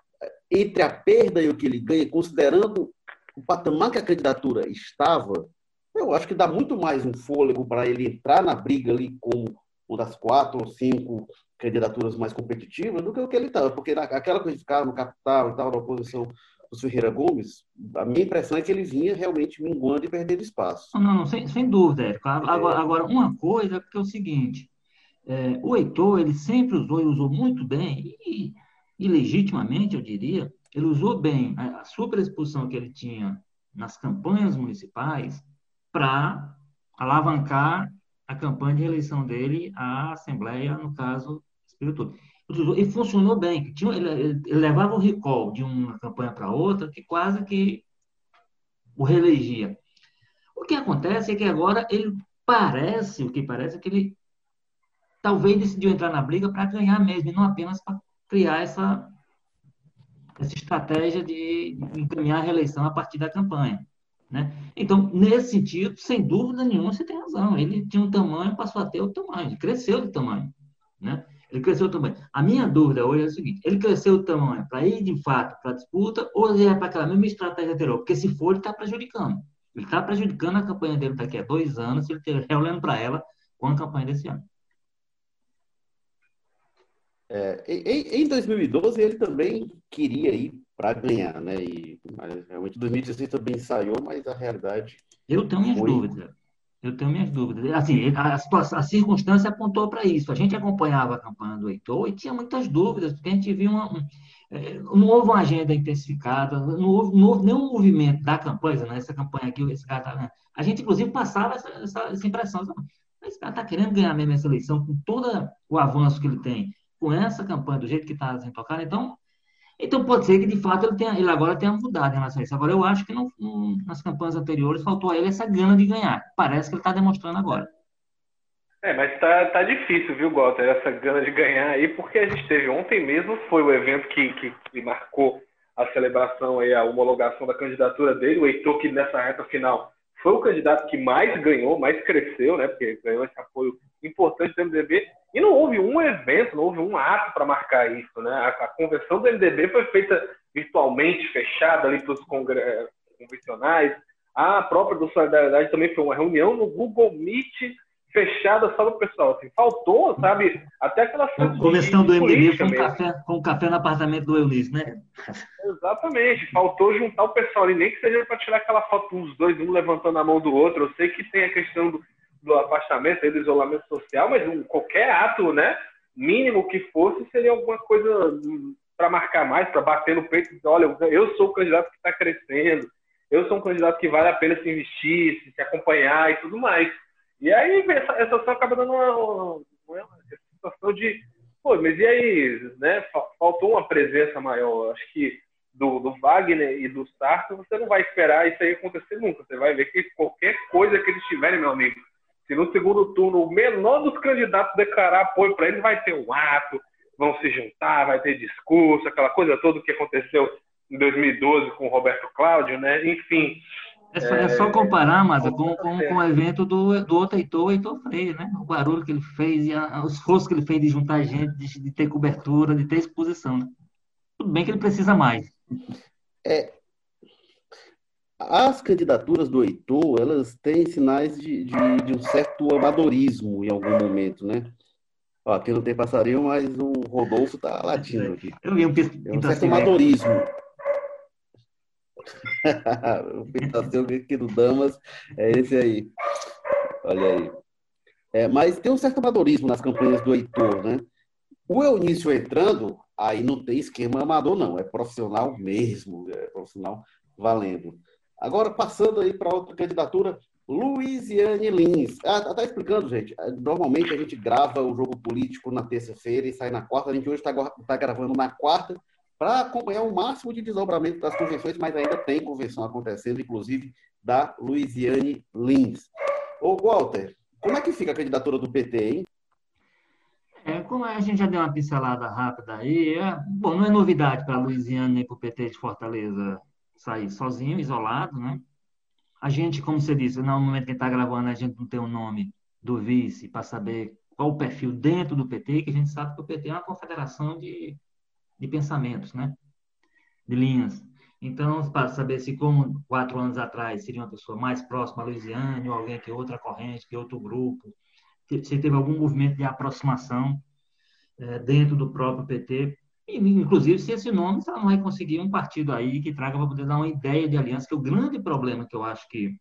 entre a perda e o que ele ganha, considerando o patamar que a candidatura estava, eu acho que dá muito mais um fôlego para ele entrar na briga ali como uma das quatro ou cinco candidaturas mais competitivas do que o que ele estava. Porque aquela coisa de ficar no capital e tal, na oposição dos Ferreira Gomes, a minha impressão é que ele vinha realmente minguando e perdendo espaço. Não, não, sem, sem dúvida, Érico. Agora, é... agora, uma coisa que é o seguinte, é, o Heitor, ele sempre usou e usou muito bem, e, e legitimamente, eu diria, ele usou bem a, a superexposição que ele tinha nas campanhas municipais para alavancar a campanha de reeleição dele à Assembleia, no caso, Espírito E funcionou bem. Tinha, ele, ele, levava o recall de uma campanha para outra, que quase que o reelegia. O que acontece é que agora ele parece, o que parece é que ele talvez decidiu entrar na briga para ganhar mesmo, e não apenas para criar essa, essa estratégia de encaminhar a reeleição a partir da campanha. Né? Então, nesse sentido, sem dúvida nenhuma, você tem razão. Ele tinha um tamanho, passou a ter o tamanho, ele cresceu de tamanho. Né? Ele cresceu o tamanho. A minha dúvida hoje é o seguinte: ele cresceu o tamanho para ir de fato para a disputa ou ele é para aquela mesma estratégia anterior? Porque se for, ele está prejudicando. Ele está prejudicando a campanha dele daqui a dois anos, se ele estiver olhando para ela com a campanha desse ano. É, em, em 2012 ele também queria ir para ganhar, né? E mas, realmente 2016 também ensaiou, mas a realidade. Eu tenho minhas foi... dúvidas. Eu tenho minhas dúvidas. Assim, a, a, a circunstância apontou para isso. A gente acompanhava a campanha do Heitor e tinha muitas dúvidas, porque a gente viu uma, um, é, não houve uma agenda intensificada, não houve, não houve nenhum movimento da campanha, né? essa campanha aqui, esse cara tá, A gente, inclusive, passava essa, essa, essa impressão. Esse cara está querendo ganhar mesmo essa eleição com todo o avanço que ele tem com essa campanha, do jeito que está sendo tocada, então, então pode ser que de fato ele, tenha, ele agora tenha mudado em relação a isso. Agora, eu acho que não, nas campanhas anteriores faltou a ele essa gana de ganhar. Parece que ele está demonstrando agora. É, mas tá, tá difícil, viu, Gota, essa gana de ganhar aí, porque a gente teve ontem mesmo, foi o evento que, que, que marcou a celebração aí, a homologação da candidatura dele, o Heitor, que nessa reta final foi o candidato que mais ganhou, mais cresceu, né, porque ganhou esse apoio importante do MDB, e não houve um evento, não houve um ato para marcar isso. Né? A, a, convenção do MDB foi feita virtualmente, fechada ali para os convencionais. A própria do Solidariedade também foi uma reunião no Google Meet fechada só para o pessoal. Assim, faltou, sabe, até aquela... A convenção do MDB foi um café, com um café no apartamento do Eunice, né? Exatamente. Faltou juntar o pessoal ali, nem que seja para tirar aquela foto dos dois, um levantando a mão do outro. Eu sei que tem a questão do do afastamento, do isolamento social, mas um, qualquer ato, né, mínimo que fosse, seria alguma coisa para marcar mais, para bater no peito olha, eu sou o candidato que está crescendo, eu sou um candidato que vale a pena se investir, se, acompanhar e tudo mais. E aí essa, essa ação acaba dando uma, uma, uma situação de, pô, mas e aí, né, faltou uma presença maior. Acho que do, do Wagner e do Sarto, você não vai esperar isso aí acontecer nunca. Você vai ver que qualquer coisa que eles tiverem, meu amigo, se no segundo turno o menor dos candidatos declarar apoio para ele, vai ter um ato, vão se juntar, vai ter discurso, aquela coisa toda que aconteceu em 2012 com o Roberto Cláudio, né? Enfim. É só, é... é só comparar, Maza, com, com, com, o evento do, do outro Heitor, Heitor Freire, né? O barulho que ele fez e a, o esforço que ele fez de juntar gente, de, de ter cobertura, de ter exposição. Né? Tudo bem que ele precisa mais. É, as candidaturas do Heitor, elas têm sinais de, de, de, um certo amadorismo em algum momento, né? Ó, aqui não tem passarinho, mas o Rodolfo tá latindo aqui. Eu vi um, é um certo amadorismo. o Pintaceu aqui do Damas é esse aí. Olha aí. É, mas tem um certo amadorismo nas campanhas do Heitor, né? O Eunício entrando, aí não tem esquema amador, não. É profissional mesmo, é profissional valendo. Agora, passando aí para outra candidatura, Luiziane Lins. Ah, tá, tá, explicando, gente. É, normalmente a gente grava o jogo político na terça-feira e sai na quarta. A gente hoje está tá gravando na quarta para acompanhar o máximo de desdobramento das convenções, mas ainda tem convenção acontecendo, inclusive da Luiziane Lins. Ô, Walter, como é que fica a candidatura do PT, hein? É, como a gente já deu uma pincelada rápida aí, é, bom, não é novidade para a Luiziane nem para o PT de Fortaleza sair sozinho, isolado, né? A gente, como você disse, no momento que está gravando, a gente não tem o nome do vice para saber qual o perfil dentro do PT, que a gente sabe que o PT é uma confederação de, de pensamentos, né? De linhas. Então, para saber se, como quatro anos atrás, seria uma pessoa mais próxima a Luiziane, ou alguém que é outra corrente, que é outro grupo, se teve algum movimento de aproximação é, dentro do próprio PT, inclusive se esse nome ela não vai conseguir um partido aí que traga para poder dar uma ideia de aliança, que o grande problema que eu acho que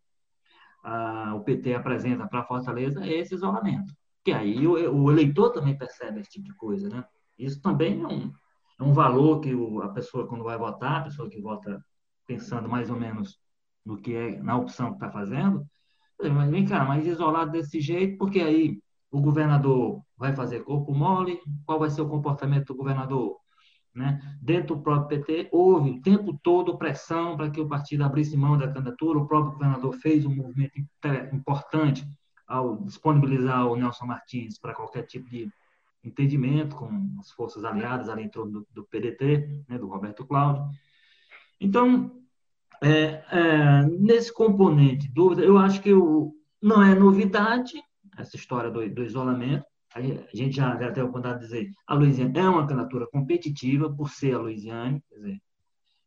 o PT apresenta para Fortaleza é esse isolamento. Que aí o, o, eleitor também percebe esse tipo de coisa, né? Isso também é um, é um valor que o, a pessoa, quando vai votar, a pessoa que vota pensando mais ou menos no que é, na opção que está fazendo, mas vem cá, mas isolado desse jeito, porque aí o governador vai fazer corpo mole, qual vai ser o comportamento do governador? Né? Dentro do próprio PT, houve o tempo todo pressão para que o partido abrisse mão da candidatura. O próprio governador fez um movimento importante ao disponibilizar o Nelson Martins para qualquer tipo de entendimento com as forças aliadas ali em torno do, do PDT, né, do Roberto Cláudio. Então, é, é, nesse componente dúvida, eu acho que o, não é novidade essa história do, do isolamento, a gente já, já tem a oportunidade de dizer, a Louisiana é uma candidatura competitiva por ser a Louisiana, quer dizer,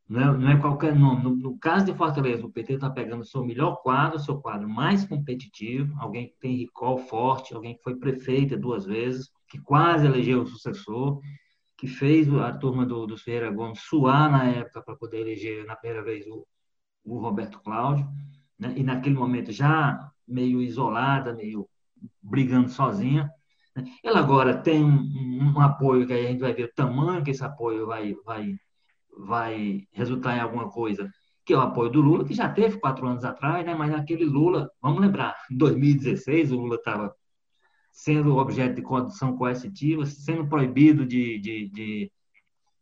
não é, não é qualquer nome. No, no, caso de Fortaleza, o PT está pegando o seu melhor quadro, o seu quadro mais competitivo, alguém que tem recall forte, alguém que foi prefeita duas vezes, que quase elegeu o sucessor, que fez a turma do, do Ferreira Gomes suar na época para poder eleger na primeira vez o, o Roberto Cláudio, né? e naquele momento já meio isolada, meio brigando sozinha. Ela agora tem um, um, apoio que a gente vai ver o tamanho que esse apoio vai, vai, vai resultar em alguma coisa, que é o apoio do Lula, que já teve quatro anos atrás, né? mas naquele Lula, vamos lembrar, em 2016 o Lula estava sendo objeto de condução coercitiva, sendo proibido de, de, de,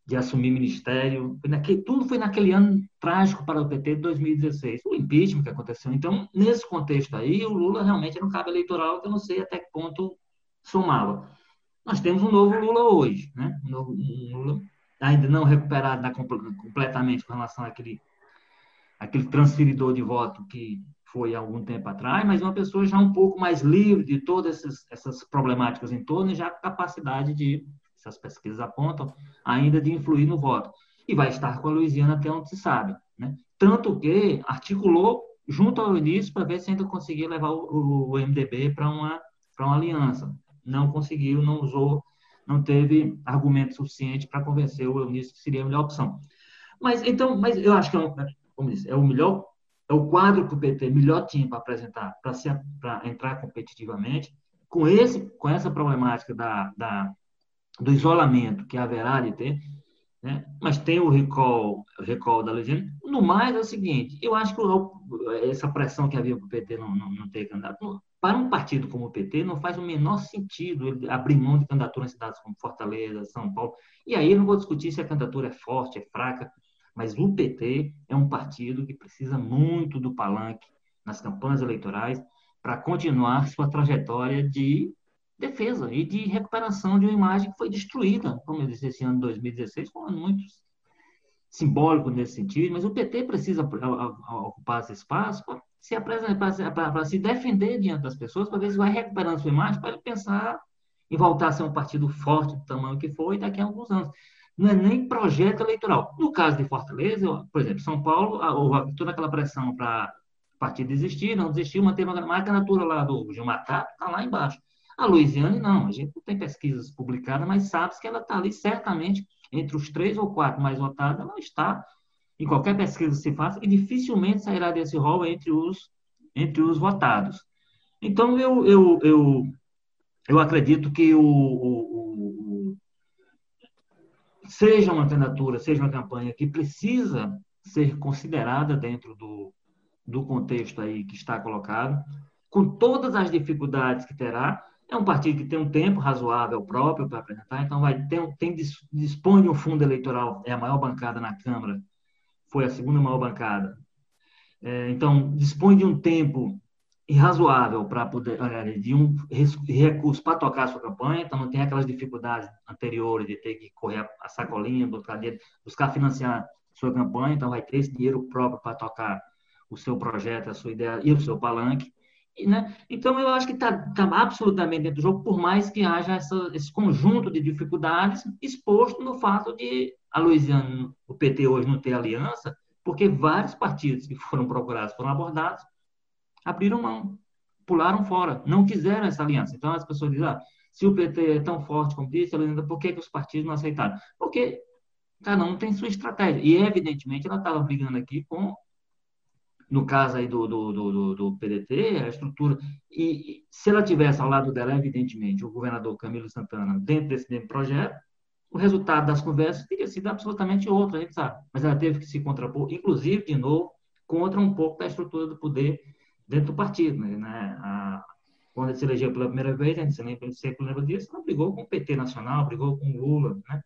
de assumir ministério. Naquele, tudo foi naquele ano trágico para o PT de 2016. O impeachment que aconteceu. Então, nesse contexto aí, o Lula realmente era um cabo eleitoral que eu não sei até que ponto somava. Nós temos um novo Lula hoje, né? Um novo um Lula ainda não recuperado na, completamente com relação àquele, àquele transferidor de voto que foi há algum tempo atrás, mas uma pessoa já um pouco mais livre de todas essas, essas problemáticas em torno e já com capacidade de, essas pesquisas apontam, ainda de influir no voto. E vai estar com a Louisiana até onde se sabe. Né? Tanto que articulou junto ao início para ver se ainda conseguia levar o, o MDB para uma, uma aliança não conseguiu, não usou, não teve argumento suficiente para convencer o Eunício que seria a melhor opção. Mas então, mas eu acho que é, como disse, é o melhor, é o quadro que o PT melhor tinha para apresentar, para para entrar competitivamente, com esse, com essa problemática da, da do isolamento que haverá de ter, né? mas tem o recall, o recall da legenda. No mais, é o seguinte: eu acho que essa pressão que havia para o PT não, não, não ter candidato, para um partido como o PT, não faz o menor sentido ele abrir mão de candidatura em cidades como Fortaleza, São Paulo. E aí eu não vou discutir se a candidatura é forte, é fraca, mas o PT é um partido que precisa muito do palanque nas campanhas eleitorais para continuar sua trajetória de defesa e de recuperação de uma imagem que foi destruída, como eu disse, esse ano de 2016, com um muito simbólico nesse sentido, mas o PT precisa ocupar esse espaço se apresentar, para se defender diante das pessoas, para ver se vai recuperando sua imagem, para ele pensar em voltar a ser um partido forte do tamanho que foi daqui a alguns anos. Não é nem projeto eleitoral. No caso de Fortaleza, por exemplo, São Paulo, houve toda aquela pressão para o partido desistir, não desistir, manter uma, a candidatura lá do Gilmar está lá embaixo. A Louisiane, não, a gente não tem pesquisas publicadas, mas sabe que ela está ali certamente entre os três ou quatro mais votados, ela está em qualquer pesquisa que se faça e dificilmente sairá desse rol entre os, entre os votados. Então, eu, eu, eu, eu acredito que o, o, o, seja uma candidatura, seja uma campanha que precisa ser considerada dentro do, do contexto aí que está colocado, com todas as dificuldades que terá, é um partido que tem um tempo razoável próprio para apresentar, então vai ter, tem, dispõe de um fundo eleitoral, é a maior bancada na Câmara, foi a segunda maior bancada. É, então, dispõe de um tempo razoável para poder, de um recurso para tocar a sua campanha, então não tem aquelas dificuldades anteriores de ter que correr a sacolinha, buscar, buscar financiar sua campanha, então vai ter esse dinheiro próprio para tocar o seu projeto, a sua ideia e o seu palanque. Né? Então, eu acho que está tá absolutamente dentro do jogo, por mais que haja essa, esse conjunto de dificuldades exposto no fato de a Louisiana, o PT hoje não ter aliança, porque vários partidos que foram procurados, foram abordados, abriram mão, pularam fora, não quiseram essa aliança. Então, as pessoas dizem, ah, se o PT é tão forte como disse, por que, que os partidos não aceitaram? Porque cada um tem sua estratégia. E, evidentemente, ela estava brigando aqui com no caso aí do, do, do, do PDT, a estrutura. E, e, se ela tivesse ao lado dela, evidentemente, o governador Camilo Santana dentro desse projeto, o resultado das conversas teria sido absolutamente outro, a gente sabe. Mas ela teve que se contrapor, inclusive, de novo, contra um pouco da estrutura do poder dentro do partido. Né? A, quando ele se elegeu pela primeira vez, a gente sempre, sempre lembra disso, ela brigou com o PT nacional, brigou com o Lula, né?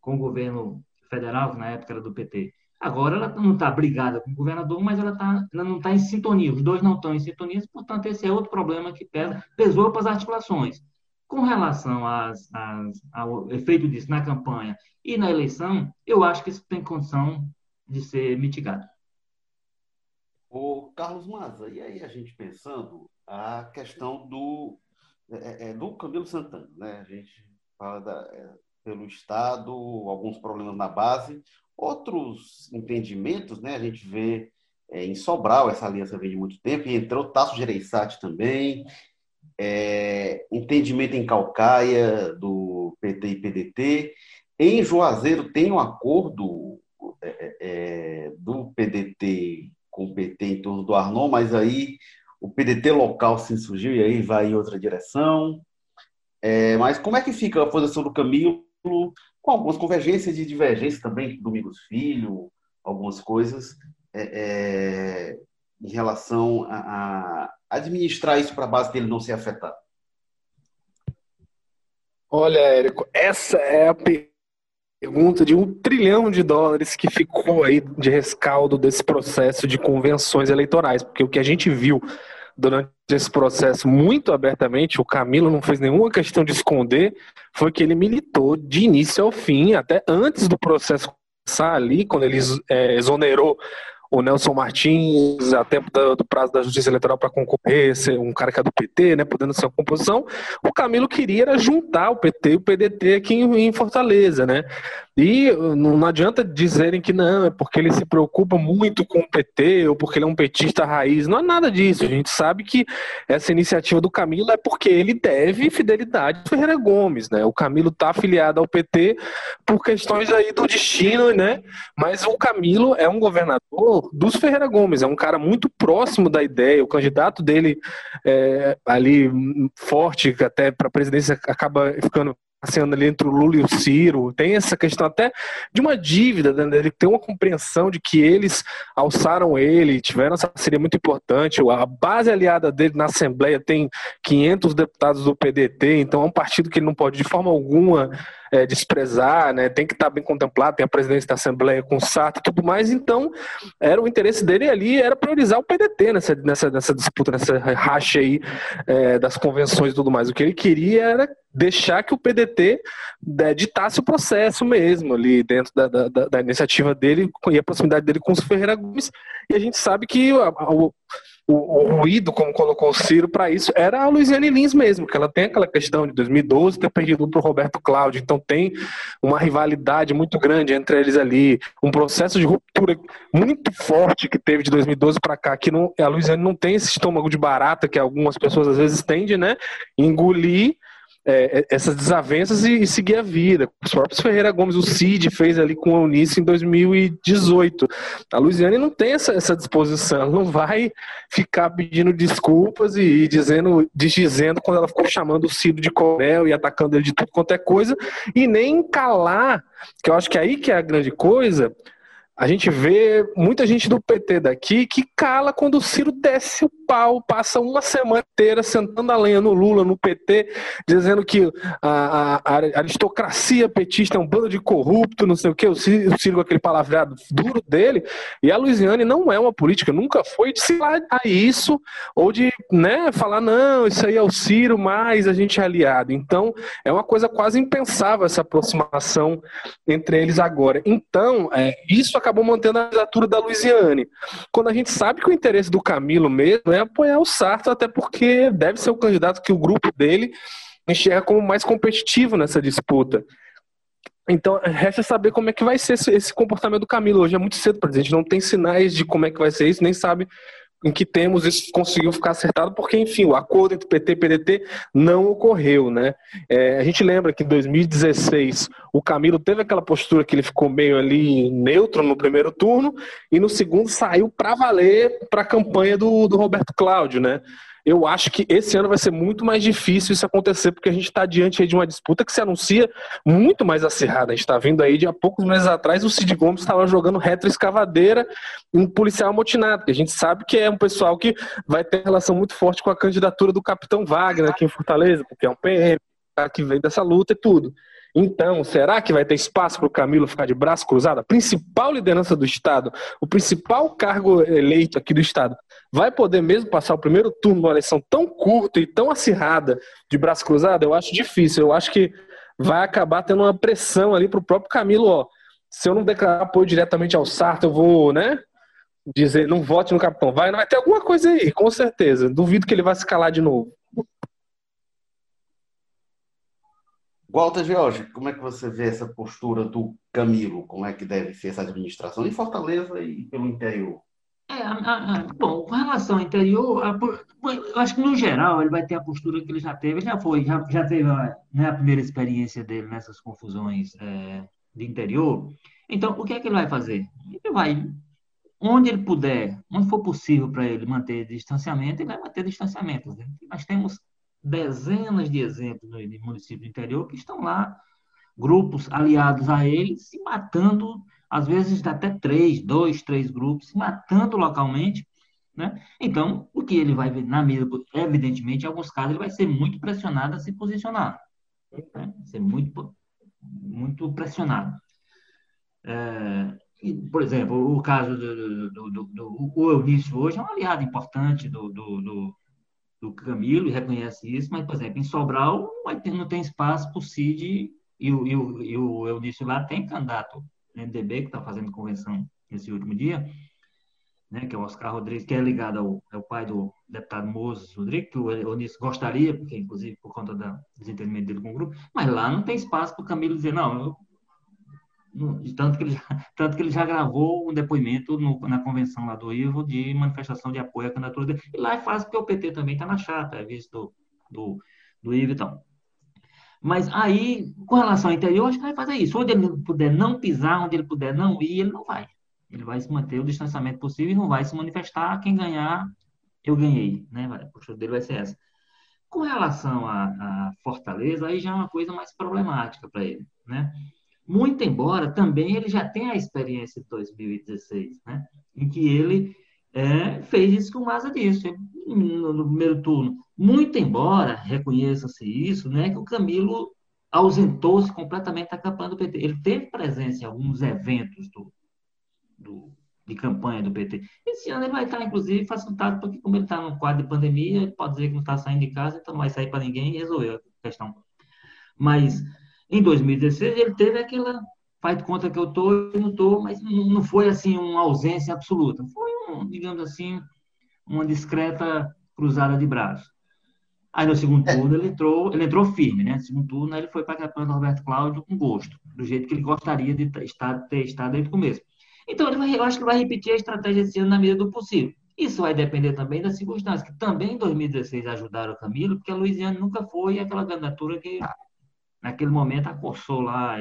com o governo federal, que na época era do PT. Agora ela não está brigada com o governador, mas ela, tá, ela não está em sintonia. Os dois não estão em sintonia, portanto, esse é outro problema que pesa, pesou para as articulações. Com relação às, às, ao efeito disso na campanha e na eleição, eu acho que isso tem condição de ser mitigado. O Carlos Maza, e aí a gente pensando a questão do, é, é, do Camilo Santana, né? A gente fala da, é, pelo Estado, alguns problemas na base, Outros entendimentos, né? A gente vê é, em Sobral, essa aliança vem de muito tempo, e entrou Tasso Gereissati também, é, entendimento em Calcaia, do PT e PDT. Em Juazeiro tem um acordo é, é, é do PDT com o PT em torno do Arnon, mas aí o PDT local se insurgiu e aí vai em outra direção. É, mas como é que fica a posição do Camilo com algumas convergências e divergências também, Domingos Filho, algumas coisas, é, é, em relação a, a administrar isso para a base dele não ser afetado? Olha, Érico, essa é a pergunta de um trilhão de dólares que ficou aí de rescaldo desse processo de convenções eleitorais, porque o que a gente viu durante esse processo muito abertamente, o Camilo não fez nenhuma questão de esconder, foi que ele militou de início ao fim, até antes do processo começar ali, quando ele é, exonerou o Nelson Martins, a tempo do, prazo da Justiça Eleitoral para concorrer, ser um cara que é do PT, né, podendo ser uma composição, o Camilo queria juntar o PT e o PDT aqui em Fortaleza, né? E não adianta dizerem que não, é porque ele se preocupa muito com o PT ou porque ele é um petista raiz. Não é nada disso. A gente sabe que essa iniciativa do Camilo é porque ele deve fidelidade a Ferreira Gomes, né? O Camilo está afiliado ao PT por questões aí do destino, né? Mas o Camilo é um governador dos Ferreira Gomes, é um cara muito próximo da ideia. O candidato dele é, ali forte, até para a presidência acaba ficando passeando ali entre o Lula e o Ciro. Tem essa questão até de uma dívida, né? ele tem uma compreensão de que eles alçaram ele, tiveram essa parceria muito importante. A base aliada dele na Assembleia tem 500 deputados do PDT, então é um partido que ele não pode de forma alguma é, desprezar, né? tem que estar bem contemplado, tem a presidência da Assembleia com o Sarto e tudo mais, então era o interesse dele ali, era priorizar o PDT nessa, nessa, nessa disputa, nessa racha aí é, das convenções e tudo mais. O que ele queria era deixar que o PDT é, ditasse o processo mesmo ali dentro da, da, da, iniciativa dele e a proximidade dele com os Ferreira Gomes, e a gente sabe que o, o ruído, como colocou o Ciro, para isso era a Luiziane Lins mesmo, que ela tem aquela questão de 2012 ter perdido para o Roberto Cláudio. Então tem uma rivalidade muito grande entre eles ali, um processo de ruptura muito forte que teve de 2012 para cá, que não, a Luiziane não tem esse estômago de barata que algumas pessoas às vezes tendem, né? Engolir é, é, essas desavenças e, e, seguir a vida. Os próprios Ferreira Gomes, o Cid fez ali com a Eunice em 2018. A Luiziane não tem essa, essa disposição, não vai ficar pedindo desculpas e, e dizendo, desdizendo quando ela ficou chamando o Cid de coronel e atacando ele de tudo quanto é coisa, e nem calar, que eu acho que é aí que é a grande coisa, a gente vê muita gente do PT daqui que cala quando o Ciro desce o pau, passa uma semana inteira sentando a lenha no Lula, no PT, dizendo que a, a, a aristocracia petista é um bando de corrupto, não sei o quê, o Ciro, o Ciro com aquele palavreado duro dele, e a Luiziane não é uma política, nunca foi de se lá a isso, ou de né, falar, não, isso aí é o Ciro, mas a gente é aliado. Então, é uma coisa quase impensável essa aproximação entre eles agora. Então, é, isso acabou mantendo a candidatura da Luiziane. Quando a gente sabe que o interesse do Camilo mesmo é apoiar o Sarto, até porque deve ser o candidato que o grupo dele enxerga como mais competitivo nessa disputa. Então, resta saber como é que vai ser esse, comportamento do Camilo. Hoje é muito cedo para a gente não tem sinais de como é que vai ser isso, nem sabe em que temos isso conseguiu ficar acertado, porque, enfim, o acordo entre PT e PDT não ocorreu, né? É, a gente lembra que em 2016 o Camilo teve aquela postura que ele ficou meio ali neutro no primeiro turno e no segundo saiu para valer para a campanha do, do Roberto Cláudio, né? Eu acho que esse ano vai ser muito mais difícil isso acontecer, porque a gente está diante de uma disputa que se anuncia muito mais acirrada. A gente está vindo aí de há poucos meses atrás, o Cid Gomes estava jogando retroescavadeira em um policial amotinado, que a gente sabe que é um pessoal que vai ter relação muito forte com a candidatura do capitão Wagner aqui em Fortaleza, porque é um PM que vem dessa luta e tudo. Então, será que vai ter espaço para o Camilo ficar de braço cruzado? A principal liderança do Estado, o principal cargo eleito aqui do Estado, vai poder mesmo passar o primeiro turno numa eleição tão curta e tão acirrada de braço cruzado? Eu acho difícil. Eu acho que vai acabar tendo uma pressão ali para o próprio Camilo. Ó, se eu não declarar apoio diretamente ao Sarto, eu vou, né? Dizer, não vote no capitão. Vai, vai ter alguma coisa aí, com certeza. Duvido que ele vai se calar de novo. Walter George, como é que você vê essa postura do Camilo? Como é que deve ser essa administração em Fortaleza e pelo interior? É, a, a, bom, com relação ao interior, a, eu acho que no geral ele vai ter a postura que ele já teve, já foi, já, já teve né, a primeira experiência dele nessas confusões é, de interior. Então, o que é que ele vai fazer? Ele vai, onde ele puder, onde for possível para ele manter distanciamento, ele vai manter distanciamento. Né? Nós temos dezenas de exemplos no município do interior que estão lá, grupos aliados a ele, se matando, às vezes até três, dois, três grupos, matando localmente. Né? Então, o que ele vai ver na mesa, evidentemente, em alguns casos, ele vai ser muito pressionado a se posicionar. Né? Ser muito, muito pressionado. É, por exemplo, o caso do, do, do, do, o Eunício hoje é um aliado importante do, do, do Camilo e reconhece isso, mas, por exemplo, em Sobral não, ter, não tem espaço para o Cid e o, e, o, e o Eudício lá tem candidato MDB, que está fazendo convenção nesse último dia, né, que é o Oscar Rodrigues, que é ligado ao, ao pai do deputado Moses Rodrigues, que o Eudício gostaria, porque inclusive por conta da desentendimento dele com o grupo, mas lá não tem espaço para o Camilo dizer, não, eu tanto que, ele já, tanto que ele já gravou um depoimento no, na convenção lá do Ivo de manifestação de apoio à candidatura dele. E lá é fácil porque o PT também está na chata, é visto do, do, do Ivo e tal. Mas aí, com relação ao interior, acho que vai fazer isso. Onde ele puder não pisar, onde ele puder não ir, ele não vai. Ele vai se manter o distanciamento possível e não vai se manifestar. Quem ganhar, eu ganhei. Né? A postura dele vai ser essa. Com relação a Fortaleza, aí já é uma coisa mais problemática para ele. Né? Muito embora também ele já tenha a experiência de 2016, né? em que ele é, fez isso com o Maza disse no, primeiro turno. Muito embora reconheça-se isso, né, que o Camilo ausentou-se completamente da campanha do PT. Ele teve presença em alguns eventos do, do, de campanha do PT. Esse ano ele vai estar, inclusive, facilitado, porque como ele está no quadro de pandemia, ele pode dizer que não está saindo de casa, então não vai sair para ninguém e resolveu a questão. Mas em 2016, ele teve aquela faz de conta que eu estou e não estou, mas não foi assim uma ausência absoluta. Foi, um, digamos assim, uma discreta cruzada de braços. Aí no segundo é. turno ele entrou, ele entrou firme, né? No segundo turno ele foi para a campanha do Roberto Cláudio com gosto, do jeito que ele gostaria de estar, ter estado desde o começo. Então ele vai, eu acho que ele vai repetir a estratégia esse ano na medida do possível. Isso vai depender também das circunstâncias, que também em 2016 ajudaram o Camilo, porque a Luiziane nunca foi aquela candidatura que naquele momento acossou lá,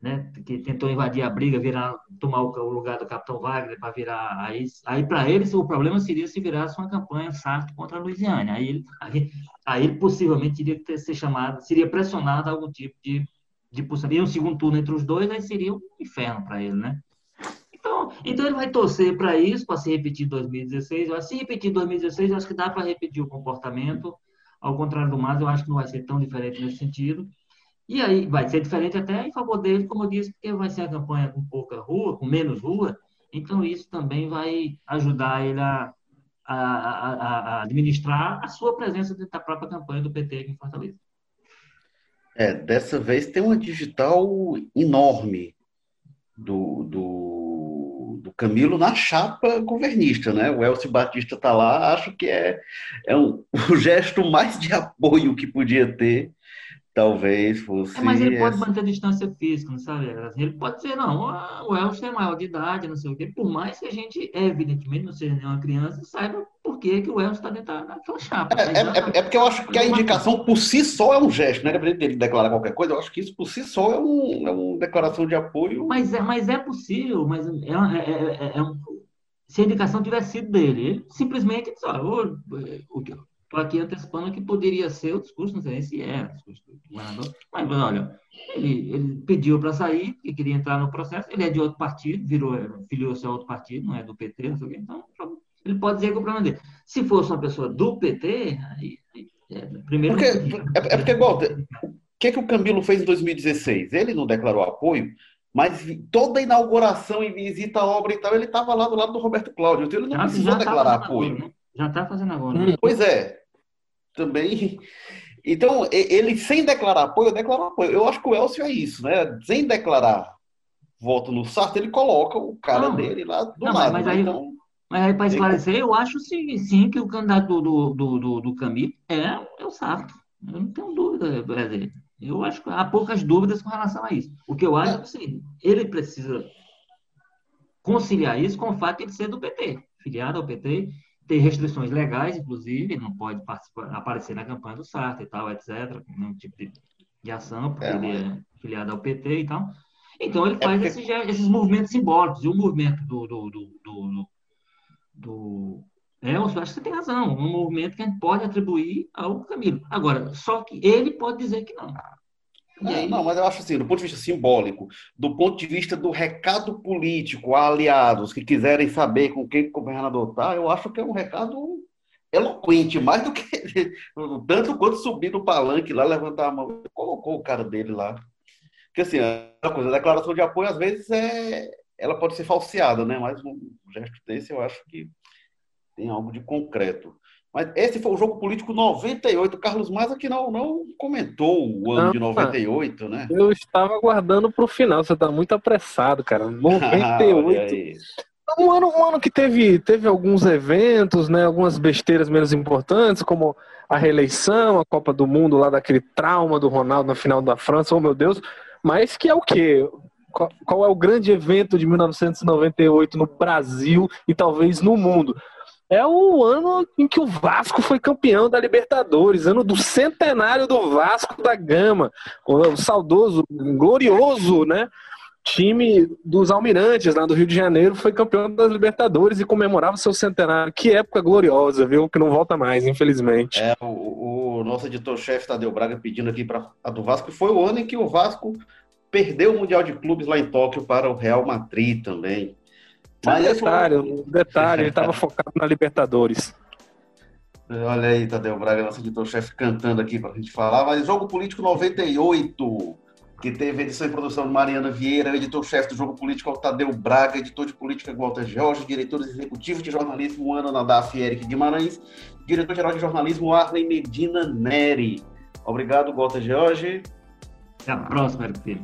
né, que tentou invadir a briga, virar, tomar o lugar do Capitão Wagner para virar. Aí, aí para eles, o problema seria se virasse uma campanha Sarto contra a Luiziane. Aí aí, aí ele possivelmente teria que ser chamado, seria pressionado a algum tipo de, de possibilidade. um segundo turno entre os dois, aí seria um inferno para ele, né? Então, então ele vai torcer para isso, para se repetir em 2016. Se repetir em 2016, eu acho que dá para repetir o comportamento. Ao contrário do Mas, eu acho que não vai ser tão diferente nesse sentido. E aí vai ser diferente até em favor dele, como eu disse, porque vai ser a campanha com pouca rua, com menos rua, então isso também vai ajudar ele a, a, a, a administrar a sua presença dentro da própria campanha do PT aqui em Fortaleza. É, dessa vez tem uma digital enorme do, do, do Camilo na chapa governista, né? O Elcio Batista está lá, acho que é, é um, o gesto mais de apoio que podia ter talvez fosse. É, mas ele pode manter a distância física, não sabe? Ele pode dizer, não, o Elcio é maior de idade, não sei o quê. Por mais que a gente, evidentemente, não seja nenhuma criança, saiba por que, que o Elcio está dentro daquela chapa. É, é, é, é, porque eu acho que a indicação por si só é um gesto, né? Independente dele declarar qualquer coisa, eu acho que isso por si só é, um, é uma declaração de apoio. Mas é, mas é possível, mas é, é, é, é um, se a indicação tivesse sido dele, ele simplesmente disse, olha, Estou aqui antecipando que poderia ser o discurso, não sei se é o discurso do governador, mas olha, ele, ele pediu para sair, que queria entrar no processo, ele é de outro partido, virou, filiou-se a outro partido, não é do PT, não sei o quê, então ele pode dizer que é o problema dele. Se fosse uma pessoa do PT, aí, é, primeiro. Porque, é, é, porque, igual, o que, é que o Camilo fez em 2016? Ele não declarou apoio, mas toda a inauguração e visita à obra e tal, ele estava lá do lado do Roberto Cláudio, então ele não já, precisou já declarar apoio. Agora, né? Já está fazendo agora. Né? Pois é. Também. Então, ele sem declarar apoio, declara apoio. Eu acho que o Elcio é isso, né? Sem declarar voto no Sarto, ele coloca o cara não, dele lá do não, lado. Mas, né? aí, então, mas aí, para esclarecer, eu acho sim, sim que o candidato do, do, do, do Camilo é, é o Sarto. Eu não tenho dúvida, Brasil. Eu acho que há poucas dúvidas com relação a isso. O que eu acho é, é o seguinte: ele precisa conciliar isso com o fato de ele ser do PT, filiado ao PT, ter restrições legais, inclusive, não pode aparecer na campanha do Sartre e tal, etc., nenhum tipo de, de ação, porque é, ele é filiado ao PT e tal. Então, ele é faz porque... esses, esses, movimentos simbólicos. E o movimento do, do, do, do, do é, eu acho que você tem razão. Um movimento que a gente pode atribuir ao Camilo. Agora, só que ele pode dizer que não. É, não, mas eu acho assim, do ponto de vista simbólico, do ponto de vista do recado político a aliados que quiserem saber com quem o governador está, eu acho que é um recado eloquente, mais do que tanto quanto subir no palanque lá, levantar a mão, colocou o cara dele lá. Porque assim, a coisa, a declaração de apoio, às vezes, é, ela pode ser falseada, né? Mas um gesto desse eu acho que tem algo de concreto. Mas esse foi o jogo político 98. Carlos Maza que não, não comentou o ano não, de 98, né? Eu estava aguardando para o final. Você está muito apressado, cara. 98. Ah, um ano, um ano que teve, teve alguns eventos, né? Algumas besteiras menos importantes, como a reeleição, a Copa do Mundo lá daquele trauma do Ronaldo na final da França, oh meu Deus. Mas que é o quê? Qual, qual é o grande evento de 1998 no Brasil e talvez no mundo? É o ano em que o Vasco foi campeão da Libertadores, ano do centenário do Vasco da Gama, o saudoso, glorioso, né? Time dos Almirantes, lá do Rio de Janeiro, foi campeão das Libertadores e comemorava seu centenário. Que época gloriosa, viu? Que não volta mais, infelizmente. É, o, o nosso editor-chefe Tadeu Braga pedindo aqui para a do Vasco, foi o ano em que o Vasco perdeu o Mundial de Clubes lá em Tóquio para o Real Madrid também. Mas um detalhe, um detalhe, ele estava focado na Libertadores. Olha aí, Tadeu Braga, nosso editor-chefe, cantando aqui para a gente falar. Mas Jogo Político 98, que teve edição e produção de Mariana Vieira, editor-chefe do Jogo Político Tadeu Braga, editor de política Walter Jorge, diretor executivo de jornalismo Ana Nadaf Eric Guimarães, diretor-geral de jornalismo Arley Medina Neri. Obrigado, Walter Jorge. Até a próxima, Eric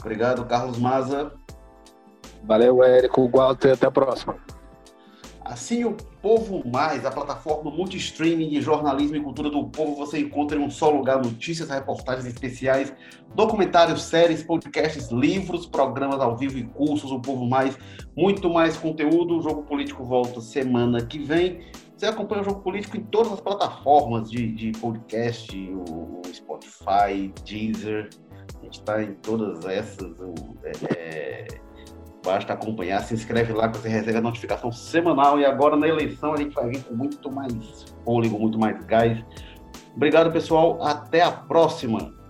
Obrigado, Carlos Maza. Valeu, Érico, Walter, até a próxima. Assim o Povo Mais, a plataforma multi-streaming de jornalismo e cultura do povo, você encontra em um só lugar notícias, reportagens especiais, documentários, séries, podcasts, livros, programas ao vivo e cursos. O Povo Mais, muito mais conteúdo. O Jogo Político volta semana que vem. Você acompanha o Jogo Político em todas as plataformas de, de podcast, o Spotify, Deezer. A gente está em todas essas. É, é Basta acompanhar, se inscreve lá que você recebe a notificação semanal. E agora na eleição a gente vai vir com muito mais fôlego, muito mais gás. Obrigado, pessoal. Até a próxima.